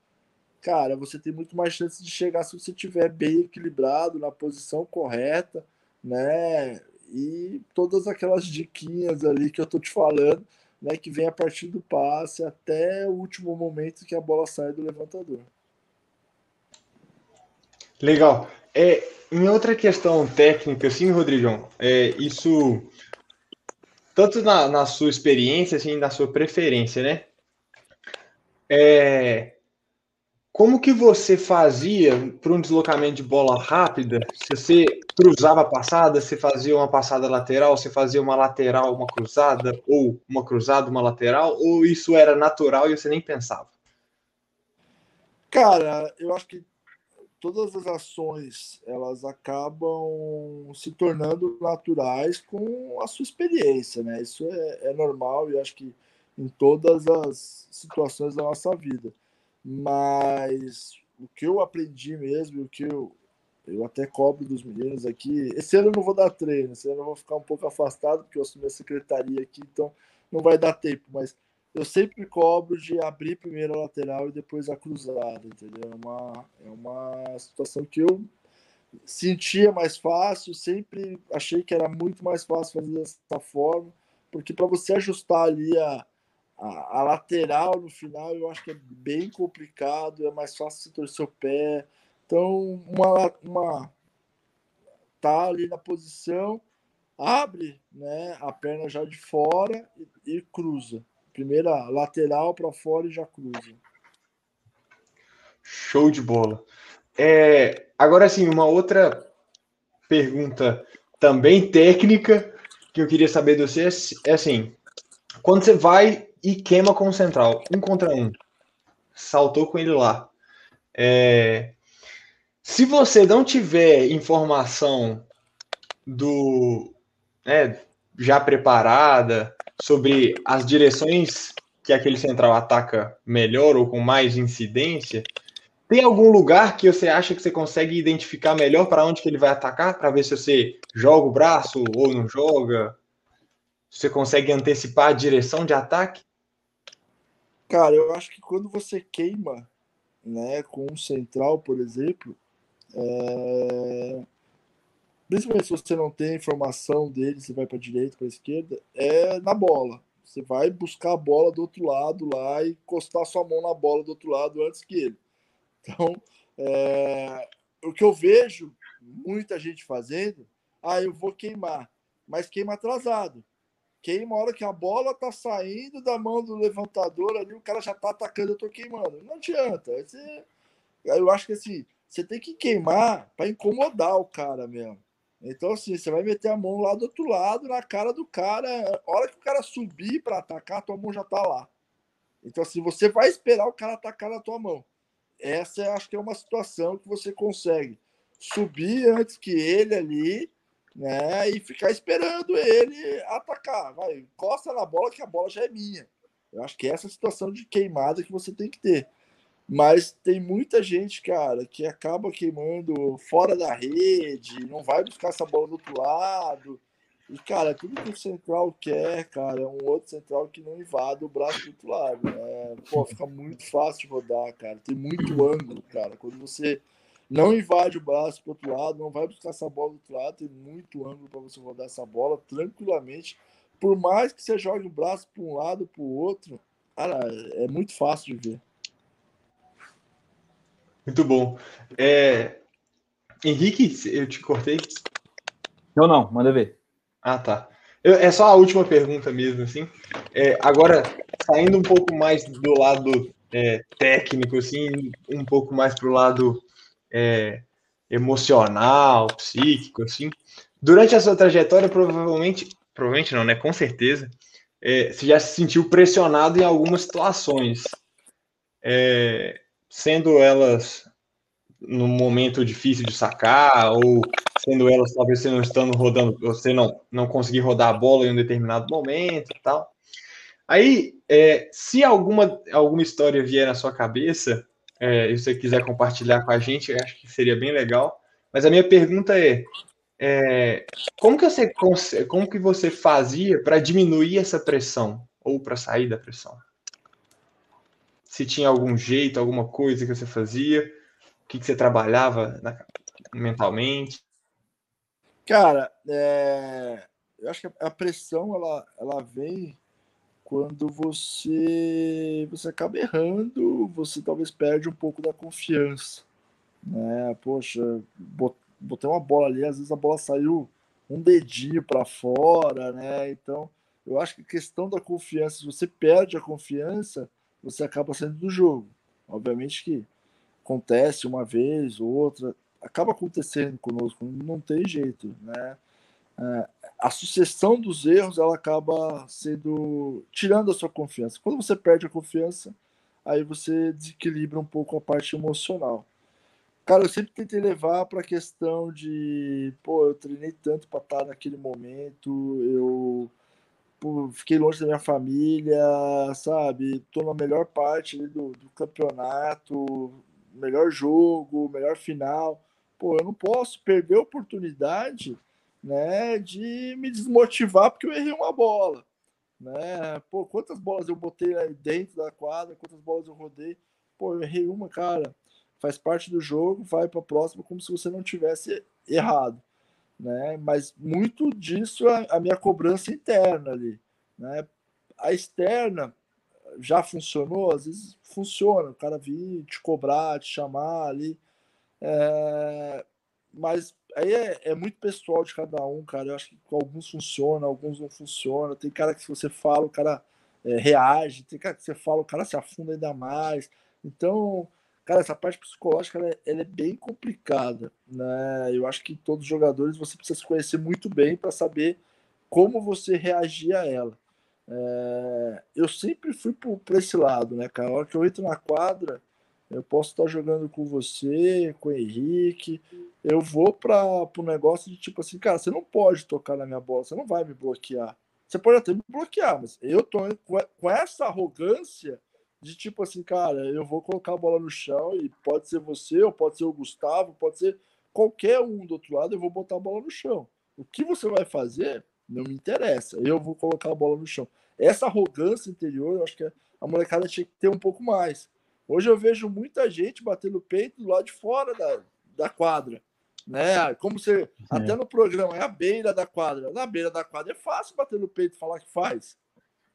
B: cara, você tem muito mais chance de chegar se você estiver bem equilibrado, na posição correta, né? E todas aquelas diquinhas ali que eu tô te falando, né, que vem a partir do passe até o último momento que a bola sai do levantador.
C: Legal. É, em outra questão técnica, assim, Rodrigão, é, isso tanto na, na sua experiência, assim, na sua preferência, né? É, como que você fazia para um deslocamento de bola rápida? Se você cruzava a passada, você fazia uma passada lateral, você fazia uma lateral, uma cruzada, ou uma cruzada, uma lateral, ou isso era natural e você nem pensava?
B: Cara, eu acho que todas as ações elas acabam se tornando naturais com a sua experiência, né? Isso é, é normal e acho que em todas as situações da nossa vida. Mas o que eu aprendi mesmo, o que eu, eu até cobro dos meninos aqui. Esse ano eu não vou dar treino, esse ano eu vou ficar um pouco afastado, porque eu assumi a secretaria aqui, então não vai dar tempo, mas eu sempre cobro de abrir primeiro a lateral e depois a cruzada, entendeu? É uma, é uma situação que eu sentia mais fácil, sempre achei que era muito mais fácil fazer dessa forma, porque para você ajustar ali a, a, a, lateral no final eu acho que é bem complicado, é mais fácil se torcer o pé. Então, uma, uma tá ali na posição, abre né, a perna já de fora e, e cruza. Primeira lateral para fora e já cruza.
C: Show de bola. É, agora sim, uma outra pergunta também técnica que eu queria saber de você é assim: quando você vai e queima com o central, um contra um, saltou com ele lá. É, se você não tiver informação do né, já preparada sobre as direções que aquele central ataca melhor ou com mais incidência, tem algum lugar que você acha que você consegue identificar melhor para onde que ele vai atacar, para ver se você joga o braço ou não joga? Você consegue antecipar a direção de ataque?
B: Cara, eu acho que quando você queima, né, com um central, por exemplo, é... principalmente se você não tem informação dele, você vai para direita, para esquerda, é na bola. Você vai buscar a bola do outro lado lá e encostar sua mão na bola do outro lado antes que ele. Então, é, o que eu vejo muita gente fazendo, ah, eu vou queimar, mas queima atrasado. Queima a hora que a bola tá saindo da mão do levantador ali, o cara já tá atacando, eu tô queimando. Não adianta. Você, eu acho que assim, você tem que queimar para incomodar o cara mesmo. Então, assim, você vai meter a mão lá do outro lado, na cara do cara. A hora que o cara subir para atacar, tua mão já tá lá. Então, assim, você vai esperar o cara atacar na tua mão essa acho que é uma situação que você consegue subir antes que ele ali, né? E ficar esperando ele atacar. Vai, encosta na bola que a bola já é minha. Eu acho que é essa situação de queimada que você tem que ter. Mas tem muita gente, cara, que acaba queimando fora da rede, não vai buscar essa bola do outro lado. E, cara, tudo que o central quer, cara, é um outro central que não invade o braço do outro lado. Né? Pô, fica muito fácil de rodar, cara. Tem muito ângulo, cara. Quando você não invade o braço pro outro lado, não vai buscar essa bola do outro lado, tem muito ângulo para você rodar essa bola tranquilamente. Por mais que você jogue o braço para um lado para o outro, cara, é muito fácil de ver.
C: Muito bom. É... Henrique, eu te cortei?
A: Eu não, manda ver.
C: Ah, tá. Eu, é só a última pergunta mesmo, assim. É, agora, saindo um pouco mais do lado é, técnico, assim, um pouco mais para o lado é, emocional, psíquico, assim. Durante a sua trajetória, provavelmente, provavelmente não, né? Com certeza, é, você já se sentiu pressionado em algumas situações, é, sendo elas no momento difícil de sacar, ou sendo elas talvez você não estando rodando, você não, não conseguir rodar a bola em um determinado momento e tal. Aí, é, se alguma, alguma história vier na sua cabeça, é, e você quiser compartilhar com a gente, acho que seria bem legal. Mas a minha pergunta é, é como, que você, como que você fazia para diminuir essa pressão ou para sair da pressão? Se tinha algum jeito, alguma coisa que você fazia, o que, que você trabalhava na, mentalmente?
B: Cara, é... eu acho que a pressão ela, ela vem quando você você acaba errando, você talvez perde um pouco da confiança, né? Poxa, botei uma bola ali, às vezes a bola saiu um dedinho para fora, né? Então, eu acho que a questão da confiança, se você perde a confiança, você acaba saindo do jogo. Obviamente que acontece uma vez ou outra, acaba acontecendo conosco, não tem jeito, né? É, a sucessão dos erros ela acaba sendo tirando a sua confiança. Quando você perde a confiança, aí você desequilibra um pouco a parte emocional. Cara, eu sempre tentei levar para a questão de, pô, eu treinei tanto para estar naquele momento, eu pô, fiquei longe da minha família, sabe? Tô na melhor parte do, do campeonato, melhor jogo, melhor final pô, eu não posso perder a oportunidade né, de me desmotivar porque eu errei uma bola. Né? Pô, quantas bolas eu botei aí dentro da quadra, quantas bolas eu rodei. Pô, eu errei uma, cara. Faz parte do jogo, vai para a próxima como se você não tivesse errado. Né? Mas muito disso é a minha cobrança interna ali. Né? A externa já funcionou, às vezes funciona, o cara vir te cobrar, te chamar ali é, mas aí é, é, muito pessoal de cada um, cara. Eu acho que alguns funcionam, alguns não funcionam. Tem cara que se você fala, o cara é, reage. Tem cara que você fala, o cara se afunda ainda mais. Então, Cara, essa parte psicológica ela é, ela é, bem complicada, né? Eu acho que todos os jogadores você precisa se conhecer muito bem para saber como você reagir a ela. É, eu sempre fui para esse lado, né, cara? A hora que eu entro na quadra, eu posso estar jogando com você, com o Henrique, eu vou para o negócio de tipo assim, cara, você não pode tocar na minha bola, você não vai me bloquear. Você pode até me bloquear, mas eu tô com essa arrogância de tipo assim, cara, eu vou colocar a bola no chão e pode ser você, ou pode ser o Gustavo, pode ser qualquer um do outro lado, eu vou botar a bola no chão. O que você vai fazer não me interessa, eu vou colocar a bola no chão. Essa arrogância interior, eu acho que a molecada tinha que ter um pouco mais. Hoje eu vejo muita gente batendo o peito do lado de fora da, da quadra né? Como você. É. Até no programa, é a beira da quadra. Na beira da quadra é fácil bater no peito e falar que faz.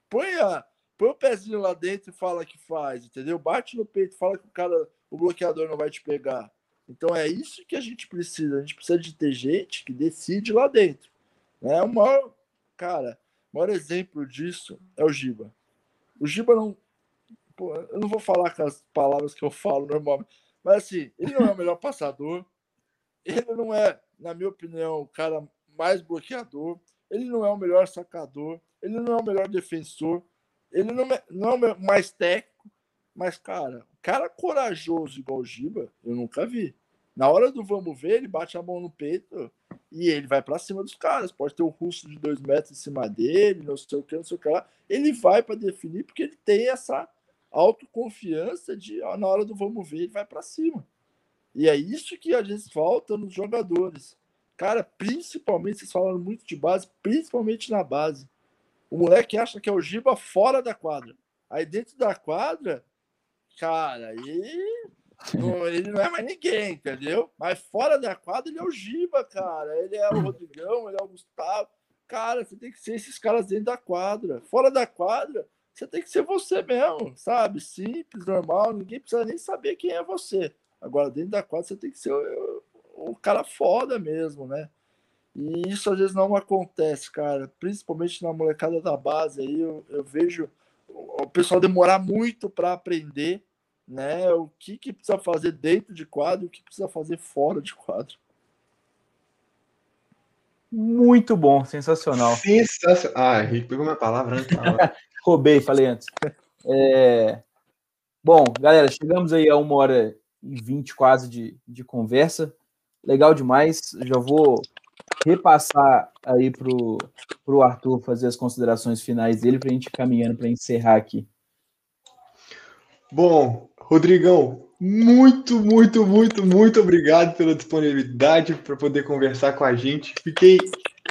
B: Põe, a, põe o pezinho lá dentro e fala que faz, entendeu? Bate no peito e fala que o cara, o bloqueador não vai te pegar. Então é isso que a gente precisa. A gente precisa de ter gente que decide lá dentro. Né? O maior, cara, o maior exemplo disso é o Giba. O Giba não. Pô, eu não vou falar com as palavras que eu falo normalmente, mas assim, ele não é o melhor passador, ele não é, na minha opinião, o cara mais bloqueador, ele não é o melhor sacador, ele não é o melhor defensor, ele não é, não é o mais técnico, mas, cara, cara corajoso igual o Giba, eu nunca vi. Na hora do vamos ver, ele bate a mão no peito e ele vai para cima dos caras. Pode ter um russo de dois metros em cima dele, não sei o que, não sei o que lá. Ele vai para definir porque ele tem essa autoconfiança de, ó, na hora do vamos ver, ele vai para cima. E é isso que às vezes falta nos jogadores. Cara, principalmente, vocês falaram muito de base, principalmente na base. O moleque acha que é o Giba fora da quadra. Aí dentro da quadra, cara, aí ele não é mais ninguém, entendeu? Mas fora da quadra, ele é o Giba, cara. Ele é o Rodrigão, ele é o Gustavo. Cara, você tem que ser esses caras dentro da quadra. Fora da quadra, você tem que ser você mesmo, sabe? Simples, normal, ninguém precisa nem saber quem é você. Agora, dentro da quadra, você tem que ser o, o cara foda mesmo, né? E isso às vezes não acontece, cara. Principalmente na molecada da base aí, eu, eu vejo o pessoal demorar muito para aprender, né? O que, que precisa fazer dentro de quadro e o que precisa fazer fora de quadro.
A: Muito bom, sensacional.
C: Sensacional. Ah, Henrique pegou minha palavra, né?
A: Roubei, falei antes. É... Bom, galera, chegamos aí a uma hora e 20 quase de, de conversa. Legal demais. Já vou repassar aí para o Arthur fazer as considerações finais dele para a gente caminhando para encerrar aqui.
C: Bom, Rodrigão, muito, muito, muito, muito obrigado pela disponibilidade para poder conversar com a gente. Fiquei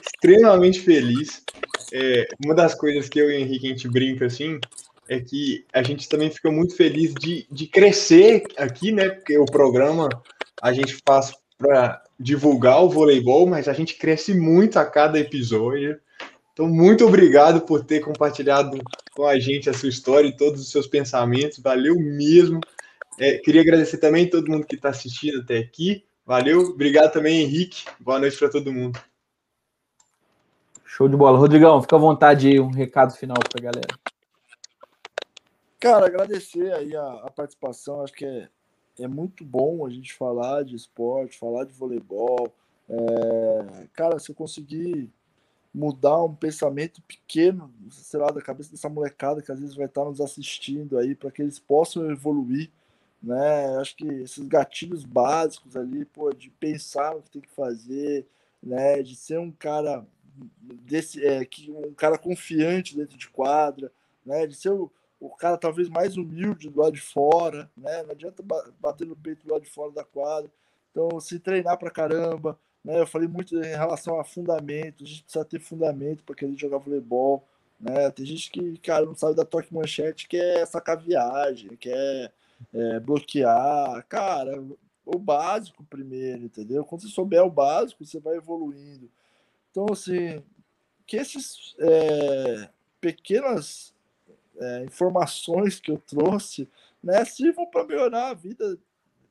C: extremamente feliz. É, uma das coisas que eu e o Henrique a gente brinca assim é que a gente também fica muito feliz de, de crescer aqui, né? Porque o programa a gente faz para divulgar o voleibol, mas a gente cresce muito a cada episódio. Então, muito obrigado por ter compartilhado com a gente a sua história e todos os seus pensamentos. Valeu mesmo. É, queria agradecer também todo mundo que está assistindo até aqui. Valeu. Obrigado também, Henrique. Boa noite para todo mundo.
A: Show de bola. Rodrigão, fica à vontade aí, um recado final para a galera.
B: Cara, agradecer aí a, a, participação. Acho que é, é muito bom a gente falar de esporte, falar de voleibol. É, cara, se eu conseguir mudar um pensamento pequeno, sei lá, da cabeça dessa molecada que às vezes vai estar nos assistindo aí, para que eles possam evoluir, né? Acho que esses gatilhos básicos ali, pô, de pensar o que tem que fazer, né? De ser um cara desse, é, que um cara confiante dentro de quadra, né? De ser o o cara talvez mais humilde do lado de fora, né? Não adianta bater no peito do lado de fora da quadra. Então, se treinar pra caramba, né? Eu falei muito em relação a fundamento, a gente precisa ter fundamento para querer jogar voleibol, né? Tem gente que, cara, não sabe da toque manchete, quer sacar viagem, quer é, bloquear. Cara, o básico primeiro, entendeu? Quando você souber o básico, você vai evoluindo. Então, assim, que esses é, pequenas é, informações que eu trouxe né, sirvam para melhorar a vida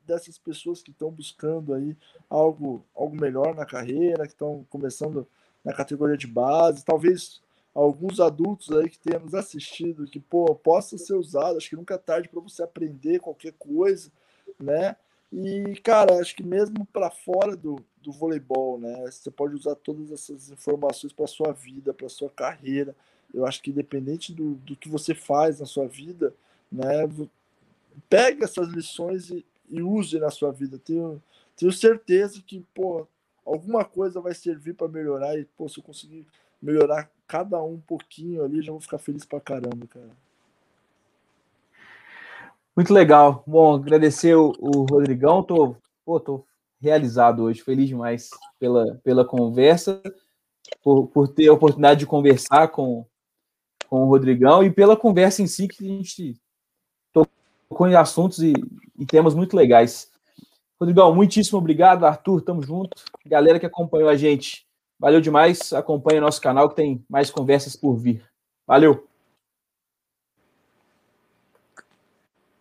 B: dessas pessoas que estão buscando aí algo, algo melhor na carreira, que estão começando na categoria de base, talvez alguns adultos aí que tenham assistido, que pô, possa ser usado, acho que nunca é tarde para você aprender qualquer coisa, né? E, cara, acho que mesmo para fora do, do voleibol, né? Você pode usar todas essas informações para sua vida, para sua carreira. Eu acho que independente do, do que você faz na sua vida, né? Pega essas lições e, e use na sua vida. Tenho, tenho certeza que, pô, alguma coisa vai servir para melhorar e, pô, se eu conseguir melhorar cada um um pouquinho ali, já vou ficar feliz pra caramba, cara.
A: Muito legal. Bom, agradecer o, o Rodrigão. Tô, pô, tô realizado hoje, feliz demais pela, pela conversa, por, por ter a oportunidade de conversar com, com o Rodrigão e pela conversa em si que a gente tocou em assuntos e, e temas muito legais. Rodrigão, muitíssimo obrigado. Arthur, tamo junto. Galera que acompanhou a gente, valeu demais. Acompanhe nosso canal que tem mais conversas por vir. Valeu!